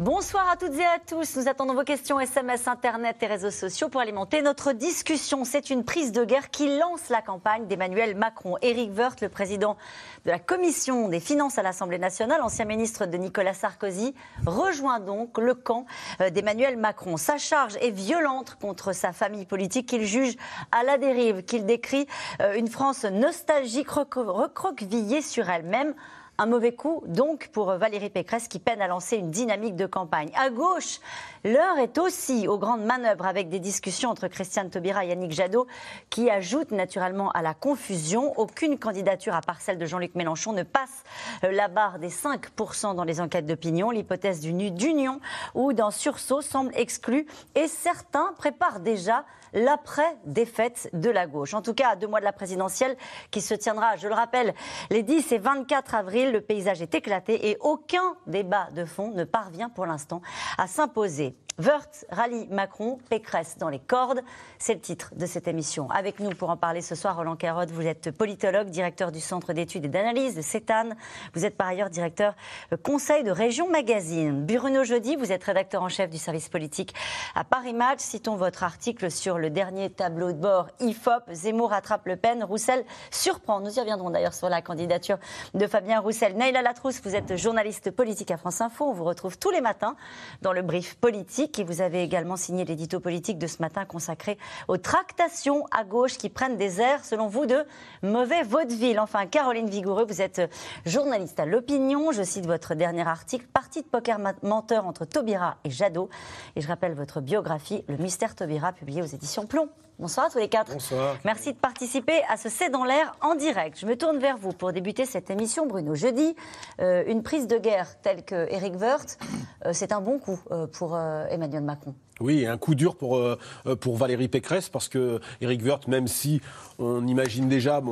Bonsoir à toutes et à tous. Nous attendons vos questions SMS, Internet et réseaux sociaux pour alimenter notre discussion. C'est une prise de guerre qui lance la campagne d'Emmanuel Macron. Éric Woerth, le président de la Commission des finances à l'Assemblée nationale, ancien ministre de Nicolas Sarkozy, rejoint donc le camp euh, d'Emmanuel Macron. Sa charge est violente contre sa famille politique qu'il juge à la dérive, qu'il décrit euh, une France nostalgique, recroquevillée sur elle-même. Un mauvais coup, donc, pour Valérie Pécresse qui peine à lancer une dynamique de campagne. À gauche, l'heure est aussi aux grandes manœuvres avec des discussions entre Christiane Taubira et Yannick Jadot qui ajoutent naturellement à la confusion. Aucune candidature, à part celle de Jean-Luc Mélenchon, ne passe euh, la barre des 5% dans les enquêtes d'opinion. L'hypothèse d'union ou d'un sursaut semble exclue et certains préparent déjà l'après-défaite de la gauche. En tout cas, à deux mois de la présidentielle qui se tiendra, je le rappelle, les 10 et 24 avril, le paysage est éclaté et aucun débat de fond ne parvient pour l'instant à s'imposer. Wörth rallye Macron, Pécresse dans les cordes. C'est le titre de cette émission. Avec nous pour en parler ce soir, Roland Carotte, vous êtes politologue, directeur du Centre d'études et d'analyse de CETAN. Vous êtes par ailleurs directeur euh, conseil de Région Magazine. Bruno Jeudi, vous êtes rédacteur en chef du service politique à Paris Match. Citons votre article sur le dernier tableau de bord IFOP. Zemmour rattrape Le Pen, Roussel surprend. Nous y reviendrons d'ailleurs sur la candidature de Fabien Roussel. Naïla Latrousse, vous êtes journaliste politique à France Info. On vous retrouve tous les matins dans le brief politique et vous avez également signé l'édito politique de ce matin consacré aux tractations à gauche qui prennent des airs, selon vous, de mauvais vaudeville. Enfin, Caroline Vigoureux, vous êtes journaliste à l'opinion. Je cite votre dernier article, Partie de poker menteur entre Taubira et Jadot. Et je rappelle votre biographie, Le mystère Taubira, publié aux éditions Plomb. Bonsoir à tous les quatre. Bonsoir. Merci de participer à ce C'est dans l'air en direct. Je me tourne vers vous pour débuter cette émission, Bruno. Jeudi, euh, une prise de guerre telle que Eric Woerth, euh, c'est un bon coup euh, pour Emmanuel Macron. Oui, un coup dur pour, euh, pour Valérie Pécresse, parce que Eric Woerth, même si on imagine déjà,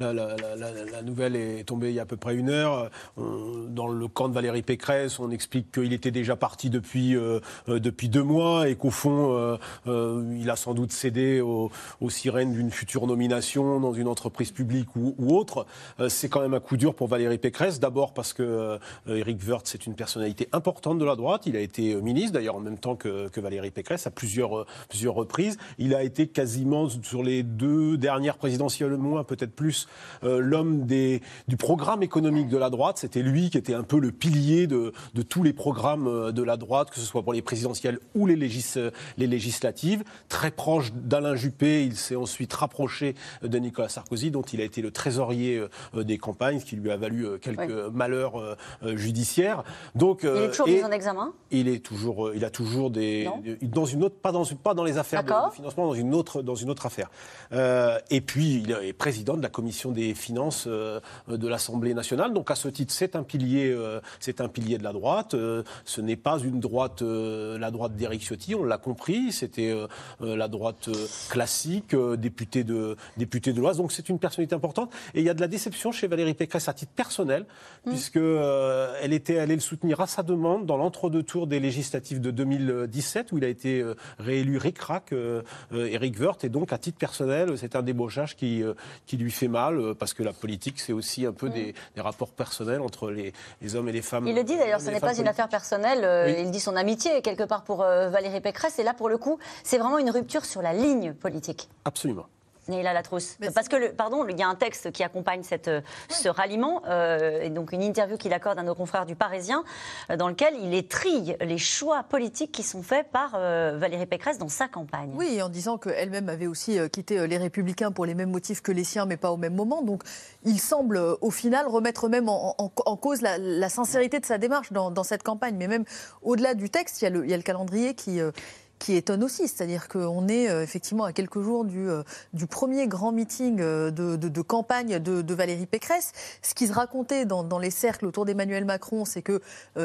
la, nouvelle est tombée il y a à peu près une heure, dans le camp de Valérie Pécresse, on explique qu'il était déjà parti depuis, euh, euh, deux mois et qu'au fond, il a sans doute cédé aux, sirènes d'une future nomination dans une entreprise publique ou, autre. c'est quand même un coup dur pour Valérie Pécresse, d'abord parce que Eric Woerth, c'est une personnalité importante de la droite, il a été ministre d'ailleurs en même temps que, que Valérie Pécresse à plusieurs, euh, plusieurs reprises. Il a été quasiment sur les deux dernières présidentielles, moins peut-être plus, euh, l'homme du programme économique de la droite. C'était lui qui était un peu le pilier de, de, tous les programmes euh, de la droite, que ce soit pour les présidentielles ou les, les législatives. Très proche d'Alain Juppé, il s'est ensuite rapproché de Nicolas Sarkozy, dont il a été le trésorier des campagnes, ce qui lui a valu quelques malheurs judiciaires. Donc, il est toujours mis en examen? Il est toujours, il a toujours des, dans une autre, pas dans, pas dans les affaires de, financement, dans une autre, dans une autre affaire. Euh, et puis, il est président de la commission des finances euh, de l'Assemblée nationale. Donc, à ce titre, c'est un pilier, euh, c'est un pilier de la droite. ce n'est pas une droite, la droite d'Éric Ciotti, on l'a compris. C'était la droite classique, député de, député de l'Oise. Donc, c'est une personnalité importante. Et il y a de la déception chez Valérie Pécresse à titre personnel, mmh. puisque elle était allée le soutenir à sa demande dans l'entre-deux tours des législatives de 2017, où il a été euh, réélu ric-rac, euh, euh, Eric Woerth, et donc à titre personnel, c'est un débauchage qui, qui lui fait mal, parce que la politique, c'est aussi un peu des, rapports personnels entre les, les, hommes et les femmes. Il le dit d'ailleurs, ce n'est pas une affaire personnelle, il dit son amitié quelque part pour Valérie Pécresse, et là pour le coup, c'est vraiment une rupture sur la ligne politique. Absolument. Neila Latrousse. Parce que, le, pardon, il y a un texte qui accompagne cette, euh, ce ralliement, euh, et donc une interview qu'il accorde à nos confrères du Parisien, euh, dans lequel il étrille les choix politiques qui sont faits par Valérie Pécresse dans sa campagne. Oui, en disant qu'elle-même avait aussi quitté les Républicains pour les mêmes motifs que les siens, mais pas au même moment. Donc, il semble, au final, remettre même en, cause la, sincérité de sa démarche dans, cette campagne. Mais même au-delà du texte, il y a le, il y a le calendrier qui qui étonne aussi. C'est-à-dire qu'on est effectivement à quelques jours du, du premier grand meeting de, de, campagne de, Valérie Pécresse. Ce qui se racontait dans, les cercles autour d'Emmanuel Macron, c'est que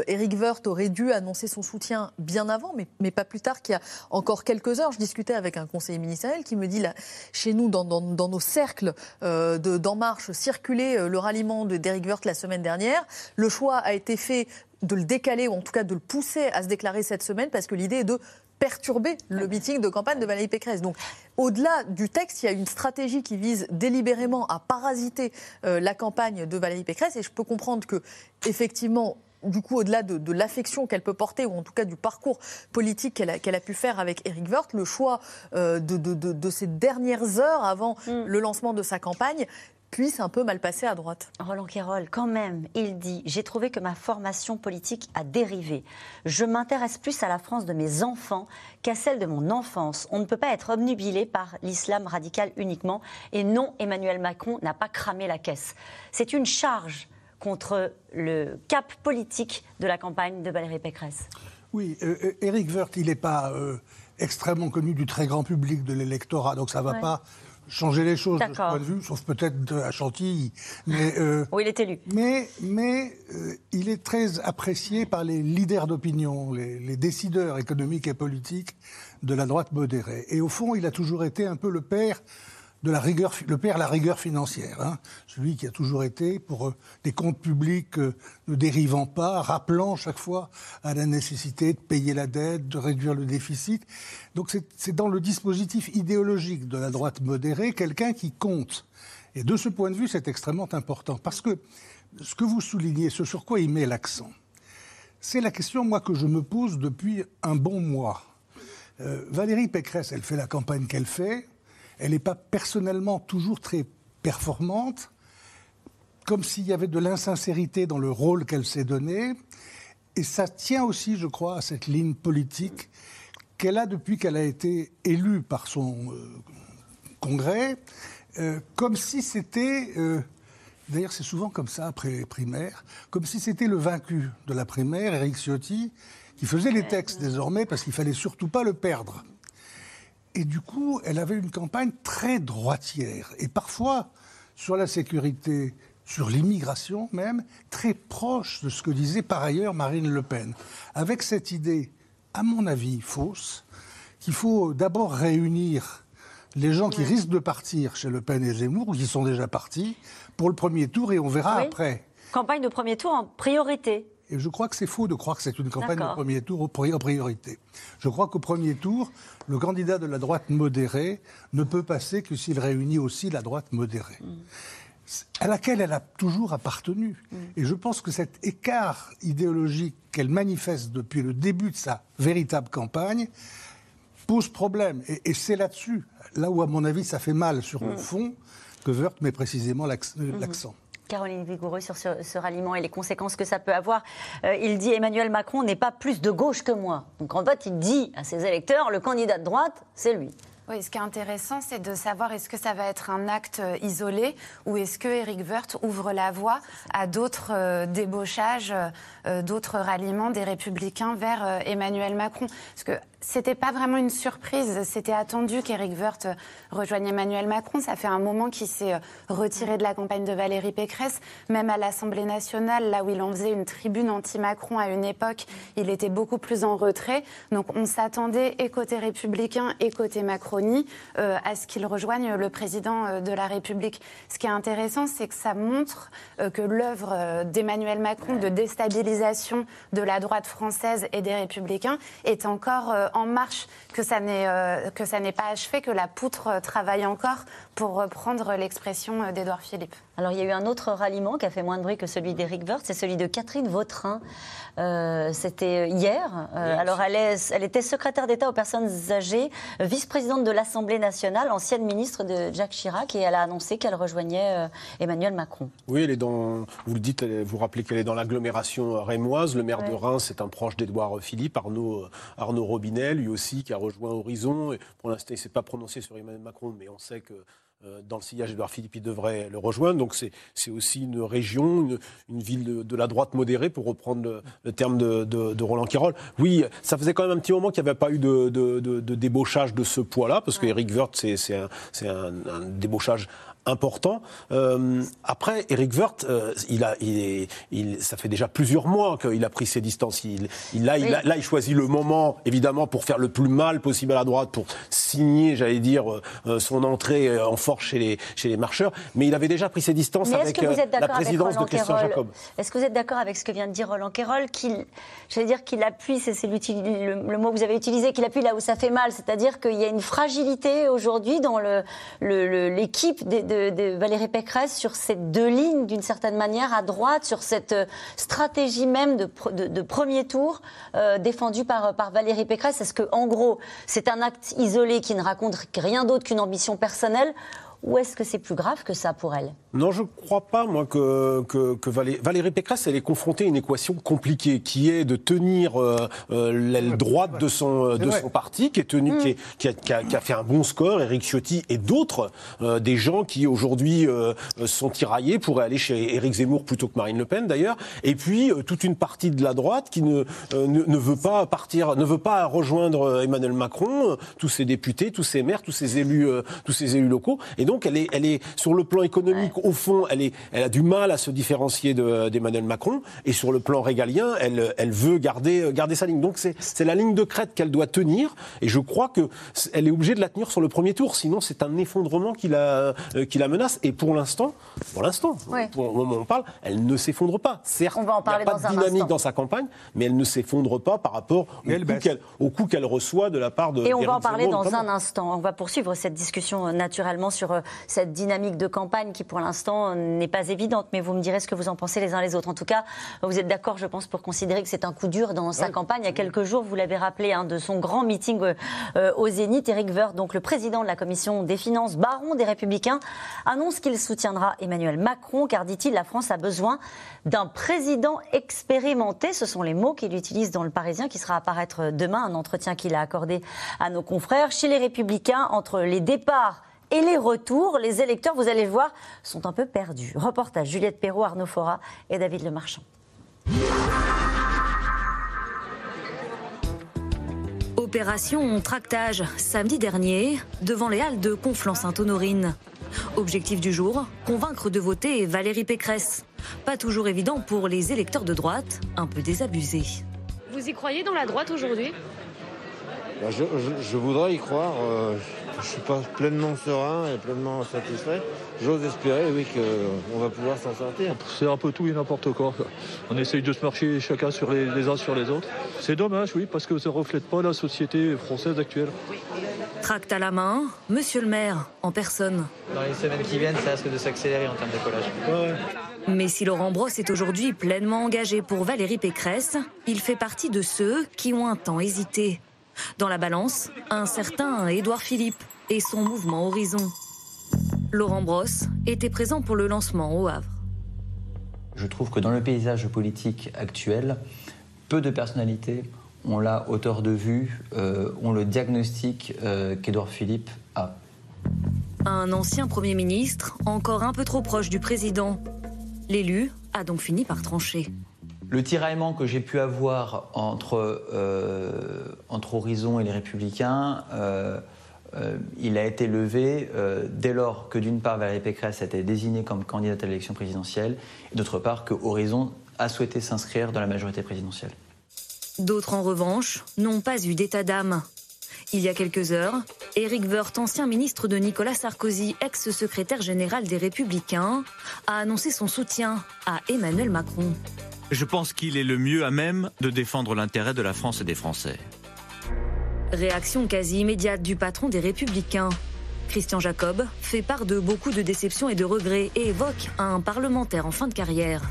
Éric Woerth aurait dû annoncer son soutien bien avant, mais, mais pas plus tard qu'il y a encore quelques heures. Je discutais avec un conseiller ministériel qui me dit, chez nous, dans, dans, nos cercles d'En Marche, circulait le ralliement d'Éric Woerth la semaine dernière. Le choix a été fait de le décaler ou en tout cas de le pousser à se déclarer cette semaine parce que l'idée est de perturber le meeting de campagne de Valérie Pécresse. Donc, au-delà du texte, il y a une stratégie qui vise délibérément à parasiter euh, la campagne de Valérie Pécresse. Et je peux comprendre que, effectivement, du coup, au-delà de, l'affection qu'elle peut porter, ou en tout cas du parcours politique qu'elle a, pu faire avec Éric Woerth, le choix euh, de, ces dernières heures avant mm. le lancement de sa campagne puisse un peu mal passer à droite. Roland Quérol, quand même, il dit J'ai trouvé que ma formation politique a dérivé. Je m'intéresse plus à la France de mes enfants qu'à celle de mon enfance. On ne peut pas être obnubilé par l'islam radical uniquement. Et non, Emmanuel Macron n'a pas cramé la caisse. C'est une charge contre le cap politique de la campagne de Valérie Pécresse. Oui, euh, euh, Éric Woerth, il n'est pas euh, extrêmement connu du très grand public de l'électorat, donc ça ne va pas changer les choses de ce point de vue, sauf peut-être à Chantilly. Mais, euh, il est élu. Mais, mais euh, il est très apprécié par les leaders d'opinion, les, décideurs économiques et politiques de la droite modérée. Et au fond, il a toujours été un peu le père le père la rigueur financière, hein. celui qui a toujours été pour euh, des comptes publics euh, ne dérivant pas, rappelant chaque fois à la nécessité de payer la dette, de réduire le déficit. Donc c'est dans le dispositif idéologique de la droite modérée quelqu'un qui compte. Et de ce point de vue, c'est extrêmement important parce que ce que vous soulignez, ce sur quoi il met l'accent, c'est la question moi que je me pose depuis un bon mois. Euh, Valérie Pécresse, elle fait la campagne qu'elle fait elle n'est pas personnellement toujours très performante, comme s'il y avait de l'insincérité dans le rôle qu'elle s'est donné. Et ça tient aussi, je crois, à cette ligne politique qu'elle a depuis qu'elle a été élue par son euh, congrès, euh, comme si c'était, euh, d'ailleurs c'est souvent comme ça après les primaires, comme si c'était le vaincu de la primaire, Eric Ciotti, qui faisait les textes désormais parce qu'il fallait surtout pas le perdre. Et du coup, elle avait une campagne très droitière. Et parfois, sur la sécurité, sur l'immigration même, très proche de ce que disait par ailleurs Marine Le Pen. Avec cette idée, à mon avis, fausse, qu'il faut d'abord réunir les gens qui risquent de partir chez Le Pen et Zemmour, ou qui sont déjà partis, pour le premier tour, et on verra après. Campagne de premier tour en priorité. Et je crois que c'est faux de croire que c'est une campagne de premier tour en priorité. Je crois qu'au premier tour, le candidat de la droite modérée ne peut passer que s'il réunit aussi la droite modérée. Mm. à laquelle elle a toujours appartenu. Mm. Et je pense que cet écart idéologique qu'elle manifeste depuis le début de sa véritable campagne pose problème. Et, c'est là-dessus, là où à mon avis ça fait mal sur le mm. fond, que Wörth met précisément mm-hmm. l'accent. Caroline Vigoureux sur ce, ralliement et les conséquences que ça peut avoir. Euh, il dit Emmanuel Macron n'est pas plus de gauche que moi. Donc en fait, il dit à ses électeurs le candidat de droite, c'est lui. Oui, ce qui est intéressant, c'est de savoir est-ce que ça va être un acte euh, isolé ou est-ce que Eric Woerth ouvre la voie à d'autres euh, débauchages, d'autres ralliements des républicains vers Emmanuel Macron. Parce que c'était pas vraiment une surprise. C'était attendu qu'Éric Woerth rejoigne Emmanuel Macron. Ça fait un moment qu'il s'est euh, retiré de la campagne de Valérie Pécresse. Même à l'Assemblée nationale, là où il en faisait une tribune anti-Macron à une époque, il était beaucoup plus en retrait. Donc on s'attendait, et côté républicain et côté Macronie, euh, à ce qu'il rejoigne le président euh, de la République. Ce qui est intéressant, c'est que ça montre que l'œuvre d'Emmanuel Macron de déstabilisation de la droite française et des républicains est encore en marche, que ça n'est euh, que ça n'est pas achevé, que la poutre travaille encore, pour reprendre l'expression euh, d'Édouard Philippe. Alors il y a eu un autre ralliement qui a fait moins de bruit que celui d'Éric Woerth, c'est celui de Catherine Vautrin. C'était hier. alors elle, est, elle était secrétaire d'État aux personnes âgées, vice-présidente de l'Assemblée nationale, ancienne ministre de Jacques Chirac, et elle a annoncé qu'elle rejoignait Emmanuel Macron. Oui, elle est dans. Vous le dites, vous rappelez qu'elle est dans l'agglomération rémoise. Le maire de Reims c'est un proche d'Édouard Philippe, Arnaud, Arnaud Robinet lui aussi, qui a rejoint Horizon. Et pour l'instant, il ne s'est pas prononcé sur Emmanuel Macron, mais on sait que euh, dans le sillage d'Edouard Philippe, il devrait le rejoindre. Donc c'est aussi une région, une, ville de, la droite modérée, pour reprendre le, terme de, Roland Quérol. Oui, ça faisait quand même un petit moment qu'il n'y avait pas eu de, débauchage de ce poids-là, parce que Eric Woerth, c'est un, un, débauchage important. Euh, après, Eric Woerth, euh, il a, il, il, ça fait déjà plusieurs mois qu'il a pris ses distances. Il, il, là, il, là, il choisit le moment, évidemment, pour faire le plus mal possible à la droite, pour signer, j'allais dire, euh, son entrée en force chez les, chez les marcheurs. Mais il avait déjà pris ses distances avec la présidence de Christian Jacob. Est-ce que vous êtes d'accord avec ce que vient de dire Roland Quérol qu'il, j'allais dire qu'il appuie, c'est le, le, mot que vous avez utilisé, qu'il appuie là où ça fait mal, c'est-à-dire qu'il y a une fragilité aujourd'hui dans l'équipe le, de, de, Valérie Pécresse sur ces deux lignes, d'une certaine manière, à droite, sur cette euh, stratégie même de, premier tour euh, défendue par, par Valérie Pécresse. Est-ce que, en gros, c'est un acte isolé qui ne raconte rien d'autre qu'une ambition personnelle ou est-ce que c'est plus grave que ça pour elle? Non, je ne crois pas, moi, que, que, Valérie, Pécresse, elle est confrontée à une équation compliquée, qui est de tenir euh, euh, l'aile droite de son, de son parti, qui, est tenu, qui, a, fait un bon score, Éric Ciotti et d'autres, euh, des gens qui aujourd'hui sont tiraillés, pourraient aller chez Éric Zemmour plutôt que Marine Le Pen, d'ailleurs, et puis toute une partie de la droite qui ne, ne, veut pas partir, ne veut pas rejoindre Emmanuel Macron, tous ses députés, tous ses maires, tous ses élus, tous ses élus locaux. Et donc, elle est, elle est sur le plan économique, au fond, elle, est, elle a du mal à se différencier d'Emmanuel Macron. Et sur le plan régalien, elle, elle veut garder, garder sa ligne. Donc c'est la ligne de crête qu'elle doit tenir. Et je crois qu'elle est obligée de la tenir sur le premier tour. Sinon, c'est un effondrement qui la, euh, qui la menace. Et pour l'instant, pour l'instant, au moment où on parle, elle ne s'effondre pas. Certes, il n'y a pas de dynamique dans sa campagne, mais elle ne s'effondre pas par rapport au coût qu'elle reçoit de la part de. Et on va en parler dans un instant. On va poursuivre cette discussion euh, naturellement sur euh, cette dynamique de campagne qui, pour l'instant, n'est pas évidente. Mais vous me direz ce que vous en pensez les uns les autres. En tout cas, vous êtes d'accord, je pense, pour considérer que c'est un coup dur dans sa campagne. Il y a quelques jours, vous l'avez rappelé, hein, de son grand meeting euh, au Zénith, Eric Woerth, donc le président de la commission des finances, baron des Républicains, annonce qu'il soutiendra Emmanuel Macron, car, dit-il, la France a besoin d'un président expérimenté. Ce sont les mots qu'il utilise dans le Parisien, qui sera à apparaître demain, un entretien qu'il a accordé à nos confrères. Chez les Républicains, entre les départs et les retours, les électeurs, vous allez le voir, sont un peu perdus. Reportage Juliette Perrault, Arnaud Fora et David Lemarchand. Opération tractage samedi dernier devant les halles de Conflans-Sainte-Honorine. Objectif du jour, convaincre de voter Valérie Pécresse. Pas toujours évident pour les électeurs de droite, un peu désabusés. Vous y croyez dans la droite aujourd'hui? Bah, je, voudrais y croire. Euh, je ne suis pas pleinement serein et pleinement satisfait. J'ose espérer, oui, qu'on va pouvoir s'en sortir. C'est un peu tout et n'importe quoi. On essaye de se marcher chacun sur les, uns sur les autres. C'est dommage, oui, parce que ça ne reflète pas la société française actuelle. Tracte à la main, monsieur le maire, en personne. Dans les semaines qui viennent, ça risque de s'accélérer en termes d'écolage. Mais si Laurent Brosse est aujourd'hui pleinement engagé pour Valérie Pécresse, il fait partie de ceux qui ont un temps hésité. Dans la balance, un certain Édouard Philippe et son mouvement Horizon. Laurent Brosse était présent pour le lancement au Havre. Je trouve que dans le paysage politique actuel, peu de personnalités ont la hauteur de vue, euh, ont le diagnostic euh, qu'Édouard Philippe a. Un ancien Premier ministre, encore un peu trop proche du président. L'élu a donc fini par trancher. Le tiraillement que j'ai pu avoir entre, euh, Horizon et les Républicains, euh, euh, il a été levé dès lors que d'une part Valérie Pécresse a été désignée comme candidate à l'élection présidentielle, et d'autre part que Horizon a souhaité s'inscrire dans la majorité présidentielle. D'autres, en revanche, n'ont pas eu d'état d'âme. Il y a quelques heures, Éric Woerth, ancien ministre de Nicolas Sarkozy, ex-secrétaire général des Républicains, a annoncé son soutien à Emmanuel Macron. Je pense qu'il est le mieux à même de défendre l'intérêt de la France et des Français. Réaction quasi immédiate du patron des Républicains. Christian Jacob fait part de beaucoup de déceptions et de regrets et évoque un parlementaire en fin de carrière.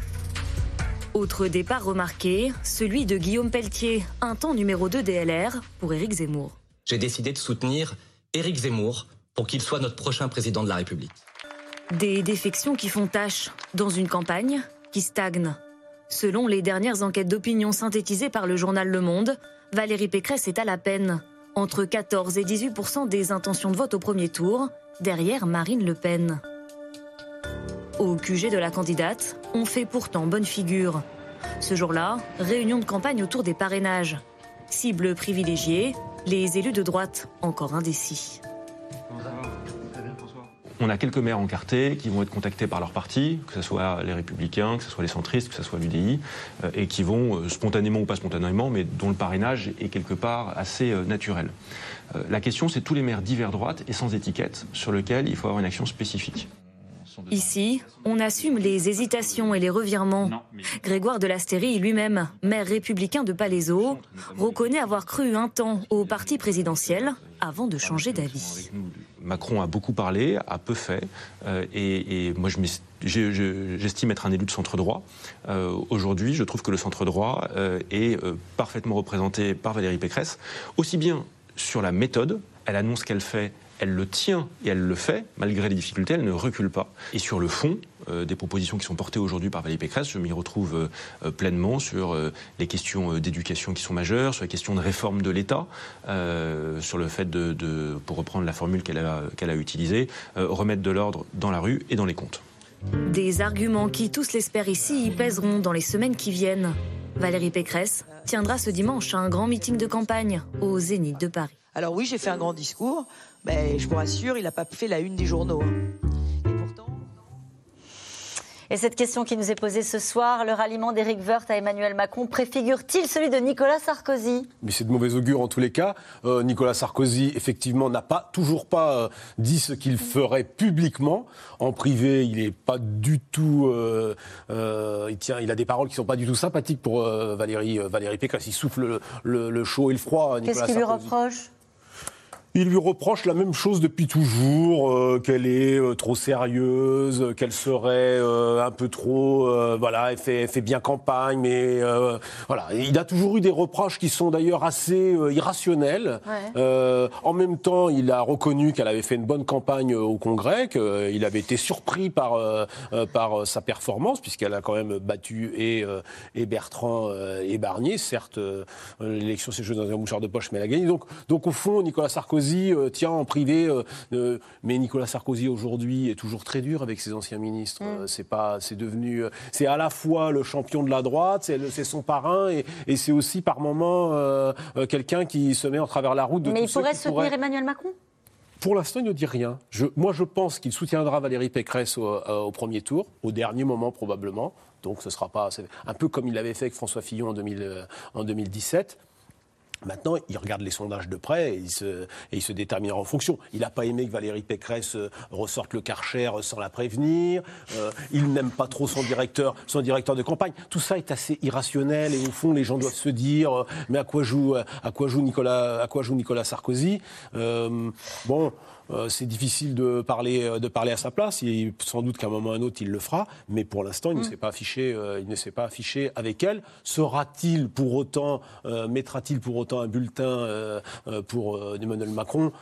Autre départ remarqué, celui de Guillaume Pelletier, un temps numéro 2 DLR pour Éric Zemmour. J'ai décidé de soutenir Éric Zemmour pour qu'il soit notre prochain président de la République. Des défections qui font tâche dans une campagne qui stagne. Selon les dernières enquêtes d'opinion synthétisées par le journal Le Monde, Valérie Pécresse est à la peine. Entre 14 et 18% des intentions de vote au premier tour derrière Marine Le Pen. Au QG de la candidate, on fait pourtant bonne figure. Ce jour-là, réunion de campagne autour des parrainages. Cible privilégiée, les élus de droite, encore indécis. On a quelques maires encartés qui vont être contactés par leur parti, que ce soit les Républicains, que ce soit les centristes, que ce soit l'UDI, euh, et qui vont, euh, spontanément ou pas spontanément, mais dont le parrainage est quelque part assez euh, naturel. La question, c'est tous les maires divers droite et sans étiquette, sur lesquels il faut avoir une action spécifique. Ici, on assume les hésitations et les revirements. Grégoire de Lastérie, lui-même, maire républicain de Palaiseau, reconnaît avoir cru un temps au parti présidentiel avant de changer d'avis. Macron a beaucoup parlé, a peu fait, euh, et, moi j'estime être un élu de centre droit. Euh, aujourd'hui, je trouve que le centre droit euh, est parfaitement représenté par Valérie Pécresse, aussi bien sur la méthode, elle annonce qu'elle fait elle le tient et elle le fait, malgré les difficultés, elle ne recule pas. Et sur le fond, euh, des propositions qui sont portées aujourd'hui par Valérie Pécresse, je m'y retrouve euh, euh, pleinement sur les questions d'éducation qui sont majeures, sur les questions de réforme de l'État, sur le fait de, pour reprendre la formule qu'elle a, qu'elle a utilisée, remettre de l'ordre dans la rue et dans les comptes. Des arguments qui, tous l'espèrent ici, y pèseront dans les semaines qui viennent. Valérie Pécresse tiendra ce dimanche un grand meeting de campagne au Zénith de Paris. Alors oui, j'ai fait un grand discours, mais je vous rassure, il n'a pas fait la une des journaux. Hein. Et cette question qui nous est posée ce soir, le ralliement d'Éric Woerth à Emmanuel Macron préfigure-t-il celui de Nicolas Sarkozy? Mais c'est de mauvais augure en tous les cas. Euh, Nicolas Sarkozy, effectivement, n'a pas toujours pas euh, dit ce qu'il ferait publiquement. En privé, il n'est pas du tout. Euh, il, tient, il a des paroles qui ne sont pas du tout sympathiques pour Valérie, Valérie Pécresse. Il souffle le, le chaud et le froid. Qu'est-ce qu'il lui reproche? Il lui reproche la même chose depuis toujours, euh, qu'elle est euh, trop sérieuse, qu'elle serait euh, un peu trop, voilà, elle fait, fait, bien campagne, mais voilà, il a toujours eu des reproches qui sont d'ailleurs assez irrationnels. en même temps, il a reconnu qu'elle avait fait une bonne campagne au Congrès, qu'il avait été surpris par par sa performance, puisqu'elle a quand même battu et, et Bertrand et Barnier. Certes, l'élection s'est jouée dans un mouchoir de poche, mais elle a gagné. Donc, donc au fond, Nicolas Sarkozy euh, tiens, en privé, euh, mais Nicolas Sarkozy aujourd'hui est toujours très dur avec ses anciens ministres. Mm. C'est pas, c'est devenu, euh, c'est à la fois le champion de la droite, c'est son parrain, et, c'est aussi par moments quelqu'un qui se met en travers la route de Mais il pourrait soutenir Emmanuel Macron? Pour l'instant, il ne dit rien. moi, je pense qu'il soutiendra Valérie Pécresse au, premier tour, au dernier moment probablement. Donc, ce sera pas un peu comme il l'avait fait avec François Fillon en, 2000, en 2017. Maintenant, il regarde les sondages de près et il se, et il se déterminera en fonction. Il n'a pas aimé que Valérie Pécresse euh, ressorte le Karcher sans la prévenir. Euh, il n'aime pas trop son directeur, son directeur de campagne. Tout ça est assez irrationnel et au fond, les gens doivent se dire euh, mais à quoi joue, à quoi joue Nicolas, à quoi joue Nicolas Sarkozy? Bon. Euh, c'est difficile de parler, euh, de parler à sa place. Il, sans doute qu'à un moment ou à un autre, il le fera. Mais pour l'instant, il, ne mm. s'est pas affiché, euh, il ne s'est pas affiché avec elle. Sera-t-il pour autant, mettra-t-il pour autant un bulletin pour Emmanuel Macron?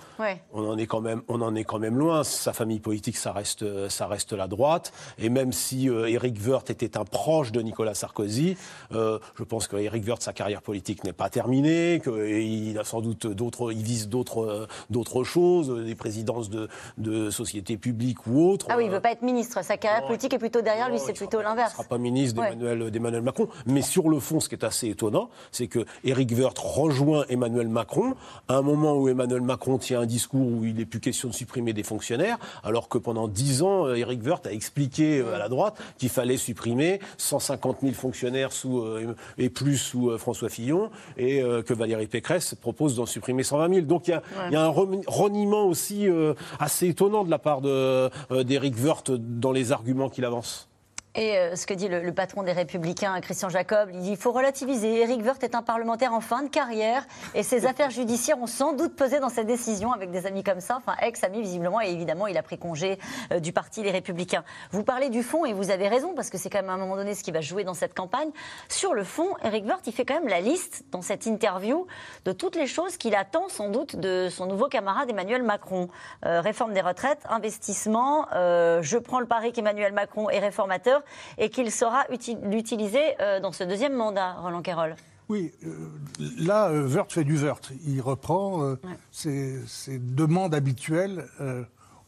On, en est quand même, on en est quand même loin. Sa famille politique, ça reste, ça reste la droite. Et même si Éric Woerth était un proche de Nicolas Sarkozy, je pense qu'Éric Woerth, sa carrière politique n'est pas terminée, qu'il a sans doute d'autres, il vise d'autres, d'autres choses, des présidents de, de sociétés publiques ou autres. Ah oui, il ne veut pas être ministre. Sa carrière politique est plutôt derrière lui, c'est plutôt l'inverse. Il ne sera pas ministre d'Emmanuel Macron. Mais sur le fond, ce qui est assez étonnant, c'est que Éric Woerth rejoint Emmanuel Macron à un moment où Emmanuel Macron tient un discours où il n'est plus question de supprimer des fonctionnaires, alors que pendant dix ans, Éric Woerth a expliqué euh, à la droite qu'il fallait supprimer 150 000 fonctionnaires sous, euh, et plus sous euh, François Fillon, et que Valérie Pécresse propose d'en supprimer 120 000. Donc il y, y, a un reniement aussi euh, assez étonnant de la part euh, d'Éric Woerth dans les arguments qu'il avance. Et euh, ce que dit le, patron des Républicains, Christian Jacob, il dit il faut relativiser. Éric Woerth est un parlementaire en fin de carrière et ses affaires judiciaires ont sans doute pesé dans cette décision avec des amis comme ça, enfin ex-amis visiblement, et évidemment il a pris congé euh, du parti Les Républicains. Vous parlez du fond et vous avez raison parce que c'est quand même à un moment donné ce qui va jouer dans cette campagne. Sur le fond, Éric Woerth, il fait quand même la liste dans cette interview de toutes les choses qu'il attend sans doute de son nouveau camarade Emmanuel Macron. Euh, réforme des retraites, investissement, je prends le pari qu'Emmanuel Macron est réformateur et qu'il sera utilisé euh, dans ce deuxième mandat, Roland Quérol. Oui, euh, là, Wörth fait du Wörth. Il reprend euh, ses, demandes habituelles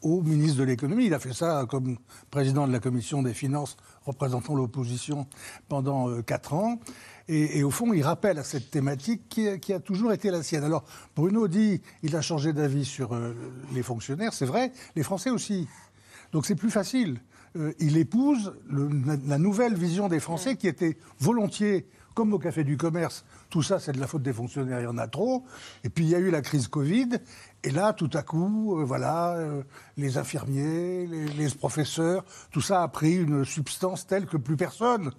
au ministre de l'économie. Il a fait ça comme président de la commission des finances représentant l'opposition pendant euh, quatre ans. Et, au fond, il rappelle à cette thématique qui, a toujours été la sienne. Alors, Bruno dit il a changé d'avis sur euh, les fonctionnaires. C'est vrai, les Français aussi. Donc c'est plus facile. Euh, il épouse la, nouvelle vision des Français qui était volontiers, comme au Café du Commerce, tout ça c'est de la faute des fonctionnaires, il y en a trop. Et puis il y a eu la crise Covid. Et là, tout à coup, voilà, les infirmiers, les professeurs, tout ça a pris une substance telle que plus personne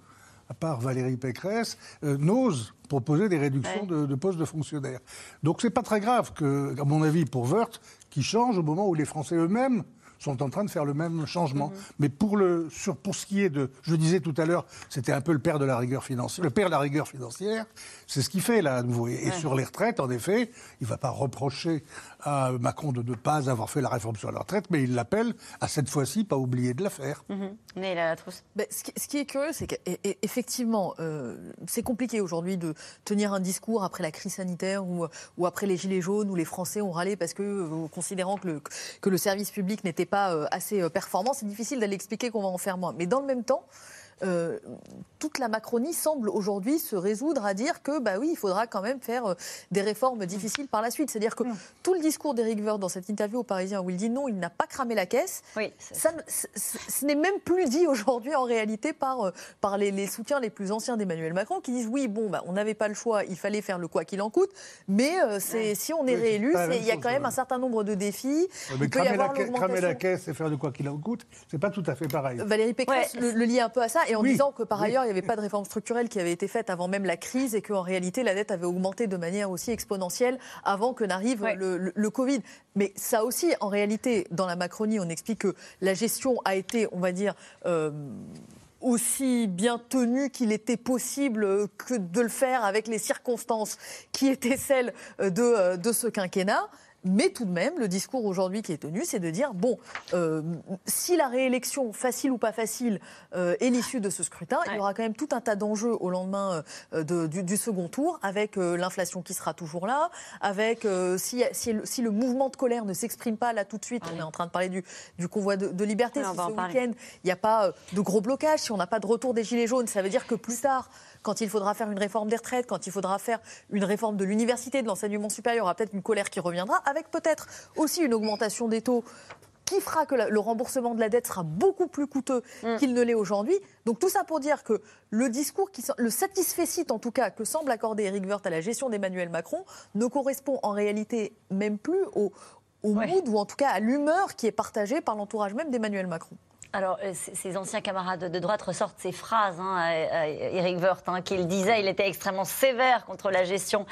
à part Valérie Pécresse, euh, n'ose proposer des réductions de, postes de fonctionnaires. Donc c'est pas très grave que, à mon avis, pour Wörth, qui change au moment où les Français eux-mêmes sont en train de faire le même changement. Mhm. Mais pour, le, sur, pour ce qui est de, je disais tout à l'heure, c'était un peu le père de la rigueur financière. Le père de la rigueur financière, c'est ce qu'il fait là à nouveau. Et, sur les retraites, en effet, il ne va pas reprocher à Macron de ne pas avoir fait la réforme sur la retraite, mais il l'appelle à cette fois-ci pas oublier de la faire. Mhm. Mais la trousse. Ben, ce, qui, est curieux, c'est qu'effectivement, euh, c'est compliqué aujourd'hui de tenir un discours après la crise sanitaire ou, ou, après les gilets jaunes où les Français ont râlé parce que, euh, considérant que le, que le service public n'était pas euh, assez performant, c'est difficile d'aller expliquer qu'on va en faire moins. Mais dans le même temps, euh, toute la Macronie semble aujourd'hui se résoudre à dire que, bah oui, il faudra quand même faire euh, des réformes difficiles par la suite. C'est-à-dire que mm. tout le discours d'Éric Woerth dans cette interview au Parisien où il dit non, il n'a pas cramé la caisse, oui, ça, ce n'est même plus dit aujourd'hui en réalité par, euh, par les, soutiens les plus anciens d'Emmanuel Macron qui disent oui, bon, bah, on n'avait pas le choix, il fallait faire le quoi qu'il en coûte, mais c'est, si on est réélu, il y a quand même un certain nombre de défis. mais cramer, la, caisse et faire de quoi qu'il en coûte, c'est pas tout à fait pareil. Valérie Pécresse le, le lie un peu à ça et en disant que par ailleurs, il n'y avait pas de réforme structurelle qui avait été faite avant même la crise et qu'en réalité, la dette avait augmenté de manière aussi exponentielle avant que n'arrive le, Covid. Mais ça aussi, en réalité, dans la Macronie, on explique que la gestion a été, on va dire, euh, aussi bien tenue qu'il était possible que de le faire avec les circonstances qui étaient celles de, de ce quinquennat. Mais tout de même, le discours aujourd'hui qui est tenu, c'est de dire bon, euh, si la réélection, facile ou pas facile, euh, est l'issue de ce scrutin, il y aura quand même tout un tas d'enjeux au lendemain euh, du, second tour, avec l'inflation qui sera toujours là, avec si, si, le, mouvement de colère ne s'exprime pas là tout de suite, on est en train de parler du, convoi de, liberté, si ce week-end il n'y a pas de gros blocage, si on n'a pas de retour des gilets jaunes, ça veut dire que plus tard quand il faudra faire une réforme des retraites, quand il faudra faire une réforme de l'université, de l'enseignement supérieur, il y aura peut-être une colère qui reviendra, avec peut-être aussi une augmentation des taux qui fera que le remboursement de la dette sera beaucoup plus coûteux mm. qu'il ne l'est aujourd'hui. Donc tout ça pour dire que le discours, qui, le satisfait en tout cas que semble accorder Eric Woerth à la gestion d'Emmanuel Macron ne correspond en réalité même plus au, mood ou en tout cas à l'humeur qui est partagée par l'entourage même d'Emmanuel Macron. Alors, euh, ces anciens camarades de droite ressortent ces phrases, hein, Eric Woerth, hein, qu'il disait, il était extrêmement sévère contre la gestion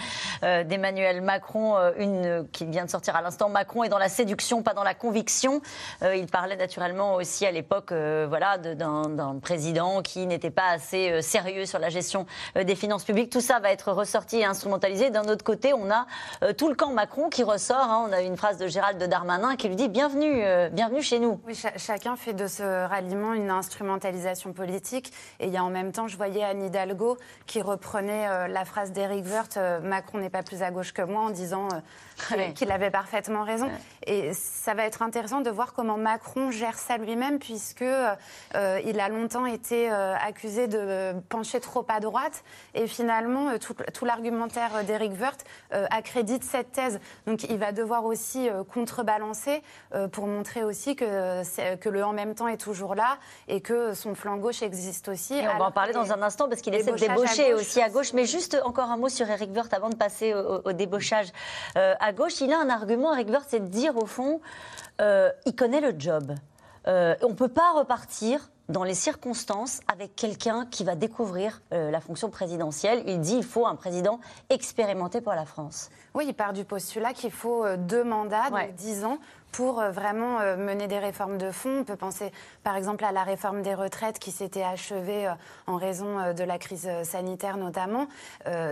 euh, d'Emmanuel Macron, euh, une qui vient de sortir à l'instant. Macron est dans la séduction, pas dans la conviction. il parlait naturellement aussi à l'époque, voilà, d'un président qui n'était pas assez sérieux sur la gestion des finances publiques. Tout ça va être ressorti et instrumentalisé. D'un autre côté, on a tout le camp Macron qui ressort. Hein. on a une phrase de Gérald Darmanin qui lui dit bienvenue, bienvenue chez nous. Chacun fait de ce ralliement une instrumentalisation politique. Et il y a en même temps, je voyais Anne Hidalgo qui reprenait euh, la phrase d'Éric Woerth euh, Macron n'est pas plus à gauche que moi, en disant euh, qu'il avait parfaitement raison. Et ça va être intéressant de voir comment Macron gère ça lui-même, puisque il a longtemps été accusé de pencher trop à droite. Et finalement, tout, l'argumentaire d'Éric Woerth accrédite cette thèse. Donc il va devoir aussi contrebalancer pour montrer aussi que, que le en même temps est toujours là et que son flanc gauche existe aussi. Et on va en parler dans un instant parce qu'il essaie de débaucher aussi à gauche. Mais juste encore un mot sur Eric Woerth avant de passer au, débauchage euh, à gauche. Il a un argument, Eric Woerth, c'est de dire au fond, euh, il connaît le job. Euh, on ne peut pas repartir dans les circonstances avec quelqu'un qui va découvrir la fonction présidentielle. Il dit il faut un président expérimenté pour la France. Oui, il part du postulat qu'il faut deux mandats de dix ans pour euh, vraiment euh, mener des réformes de fond. On peut penser par exemple à la réforme des retraites qui s'était achevée euh, en raison de la crise sanitaire notamment.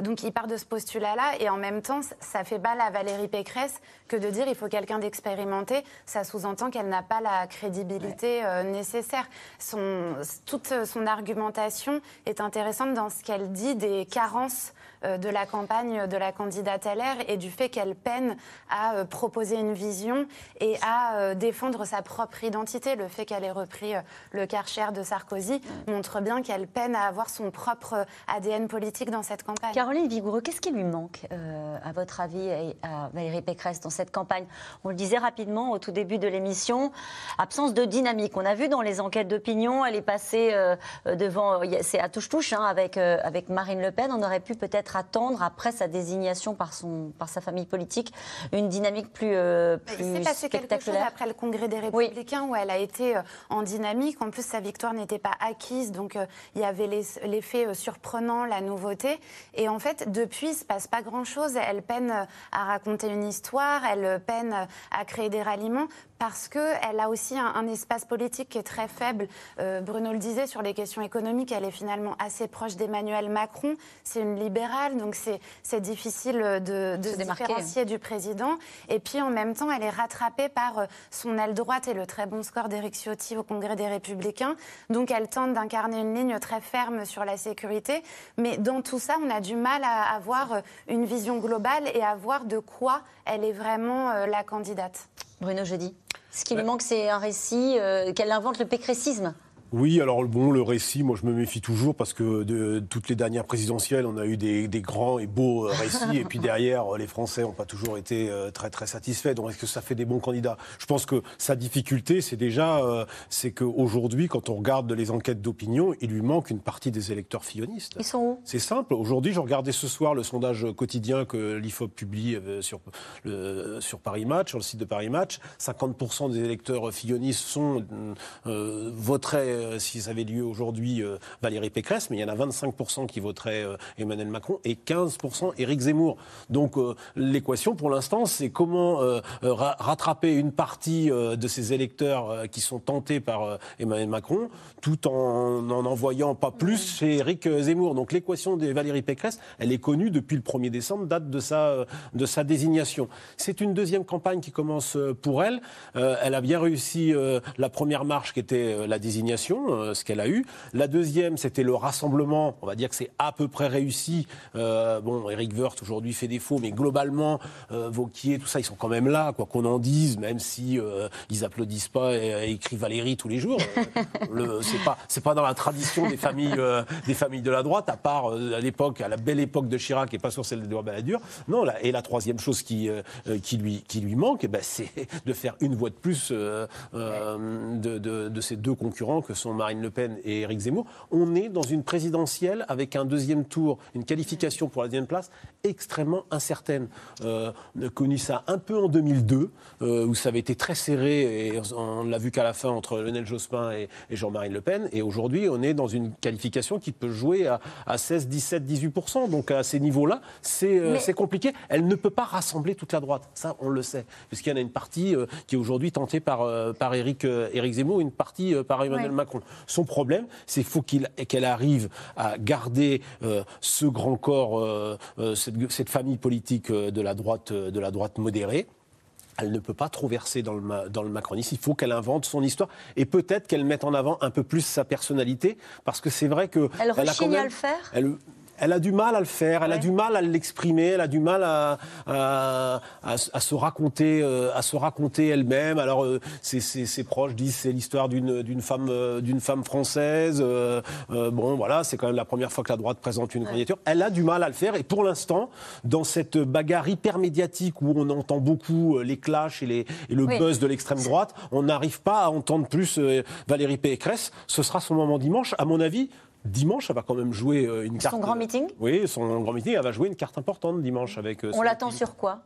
Donc il part de ce postulat-là et en même temps ça fait balle à Valérie Pécresse que de dire il faut quelqu'un d'expérimenté. Ça sous-entend qu'elle n'a pas la crédibilité nécessaire. Son, toute son argumentation est intéressante dans ce qu'elle dit des carences de la campagne de la candidate LR et du fait qu'elle peine à euh, proposer une vision et à euh, défendre sa propre identité. Le fait qu'elle ait repris euh, le Karcher de Sarkozy montre bien qu'elle peine à avoir son propre euh, ADN politique dans cette campagne. Caroline Vigoureux, qu'est-ce qui lui manque, euh, à votre avis, à Valérie Pécresse dans cette campagne? On le disait rapidement au tout début de l'émission, absence de dynamique. On a vu dans les enquêtes d'opinion, elle est passée euh, devant, c'est à touche-touche hein, avec, euh, avec Marine Le Pen. On aurait pu peut-être attendre, après sa désignation par, son, par sa famille politique, une dynamique plus, euh, Il plus s'est passé quelque chose après le congrès des Républicains où elle a été euh, en dynamique. En plus, sa victoire n'était pas acquise, donc euh, il y avait l'effet euh, surprenant, la nouveauté. Et en fait, depuis, il ne se passe pas grand-chose. Elle peine à raconter une histoire, elle peine à créer des ralliements parce qu'elle a aussi un, un espace politique qui est très faible. Euh, Bruno le disait, sur les questions économiques, elle est finalement assez proche d'Emmanuel Macron. C'est une libérale, donc c'est c'est difficile de, de Se différencier du président. Et puis en même temps, elle est rattrapée par euh, son aile droite et le très bon score d'Éric Ciotti au Congrès des Républicains. Donc elle tente d'incarner une ligne très ferme sur la sécurité. Mais dans tout ça, on a du mal à avoir euh, une vision globale et à voir de quoi elle est vraiment euh, la candidate. Bruno Jeudi. Ce qui lui manque, c'est un récit, euh, qu'elle invente le pécrécisme. Oui, alors bon, le récit, moi je me méfie toujours parce que de toutes les dernières présidentielles, on a eu des, des grands et beaux euh, récits, et puis derrière, euh, les Français n'ont pas toujours été euh, très très satisfaits. Donc est-ce que ça fait des bons candidats? Je pense que sa difficulté, c'est déjà, euh, c'est qu'aujourd'hui, quand on regarde les enquêtes d'opinion, il lui manque une partie des électeurs fillonistes. Ils sont où? C'est simple. Aujourd'hui, je regardais ce soir le sondage quotidien que l'IFOP publie sur, le- sur Paris Match, sur le site de Paris Match. 50% des électeurs fillonistes sont, euh, voteraient, euh, si ça avait lieu aujourd'hui, euh, Valérie Pécresse, mais il y en a 25% qui voteraient euh, Emmanuel Macron et 15% Éric Zemmour. Donc l'équation, pour l'instant, c'est comment ra- rattraper une partie de ces électeurs qui sont tentés par Emmanuel Macron, tout en n'en envoyant pas plus chez Éric Zemmour. Donc l'équation de Valérie Pécresse, elle est connue depuis le 1er décembre, date de sa, de sa désignation. C'est une deuxième campagne qui commence pour elle. Elle a bien réussi la première marche qui était la désignation, euh, ce qu'elle a eu. La deuxième, c'était le rassemblement. On va dire que c'est à peu près réussi. Euh, bon, Éric Woerth aujourd'hui fait défaut, mais globalement, euh, Vauquier, tout ça, ils sont quand même là, quoi qu'on en dise, même si euh, ils applaudissent pas et, et écrivent Valérie tous les jours. Euh, c'est pas, pas dans la tradition des familles, des familles de la droite, à part à l'époque, à la belle époque de Chirac et pas sur celle de Balladur. Non, et la troisième chose qui, lui, manque, eh ben, c'est de faire une voix de plus de, de- de ces deux concurrents que sont Marine Le Pen et Éric Zemmour. On est dans une présidentielle avec un deuxième tour, une qualification pour la deuxième place extrêmement incertaine. Euh, on a connu ça un peu en 2002, euh, où ça avait été très serré, et on l'a vu qu'à la fin entre Lionel Jospin et, et Jean-Marie Le Pen. Et aujourd'hui, on est dans une qualification qui peut jouer à, à 16, 17, 18% Donc à ces niveaux-là, c'est euh, Mais- c'est compliqué. Elle ne peut pas rassembler toute la droite. Ça, on le sait. Puisqu'il y en a une partie qui est aujourd'hui tentée par, par Éric, Éric Zemmour, une partie par Emmanuel Ouais. Macron. Son problème, c'est qu'il faut qu'elle arrive à garder euh, ce grand corps, euh, euh, cette, cette famille politique de la droite, de la droite modérée. Elle ne peut pas trop verser dans le, ma- dans le macronisme. Il faut qu'elle invente son histoire et peut-être qu'elle mette en avant un peu plus sa personnalité, parce que c'est vrai que Elle a quand rechigne à le faire elle, elle a du mal à le faire, elle a du mal à l'exprimer, elle a du mal à, à, à- à se raconter, euh, à se raconter elle-même. Alors euh, ses, ses- ses proches disent c'est l'histoire d'une d'une femme, euh, d'une femme française. Euh, bon, voilà, c'est quand même la première fois que la droite présente une candidature. Elle a du mal à le faire et pour l'instant, dans cette bagarre hyper médiatique où on entend beaucoup les clashs et, les, et le Oui. buzz de l'extrême droite, on n'arrive pas à entendre plus Valérie Pécresse. Ce sera son moment dimanche, à mon avis. Dimanche, elle va quand même jouer euh, une carte. Son grand meeting Oui, son grand meeting, elle va jouer une carte importante dimanche avec. euh, On l'attend sur quoi?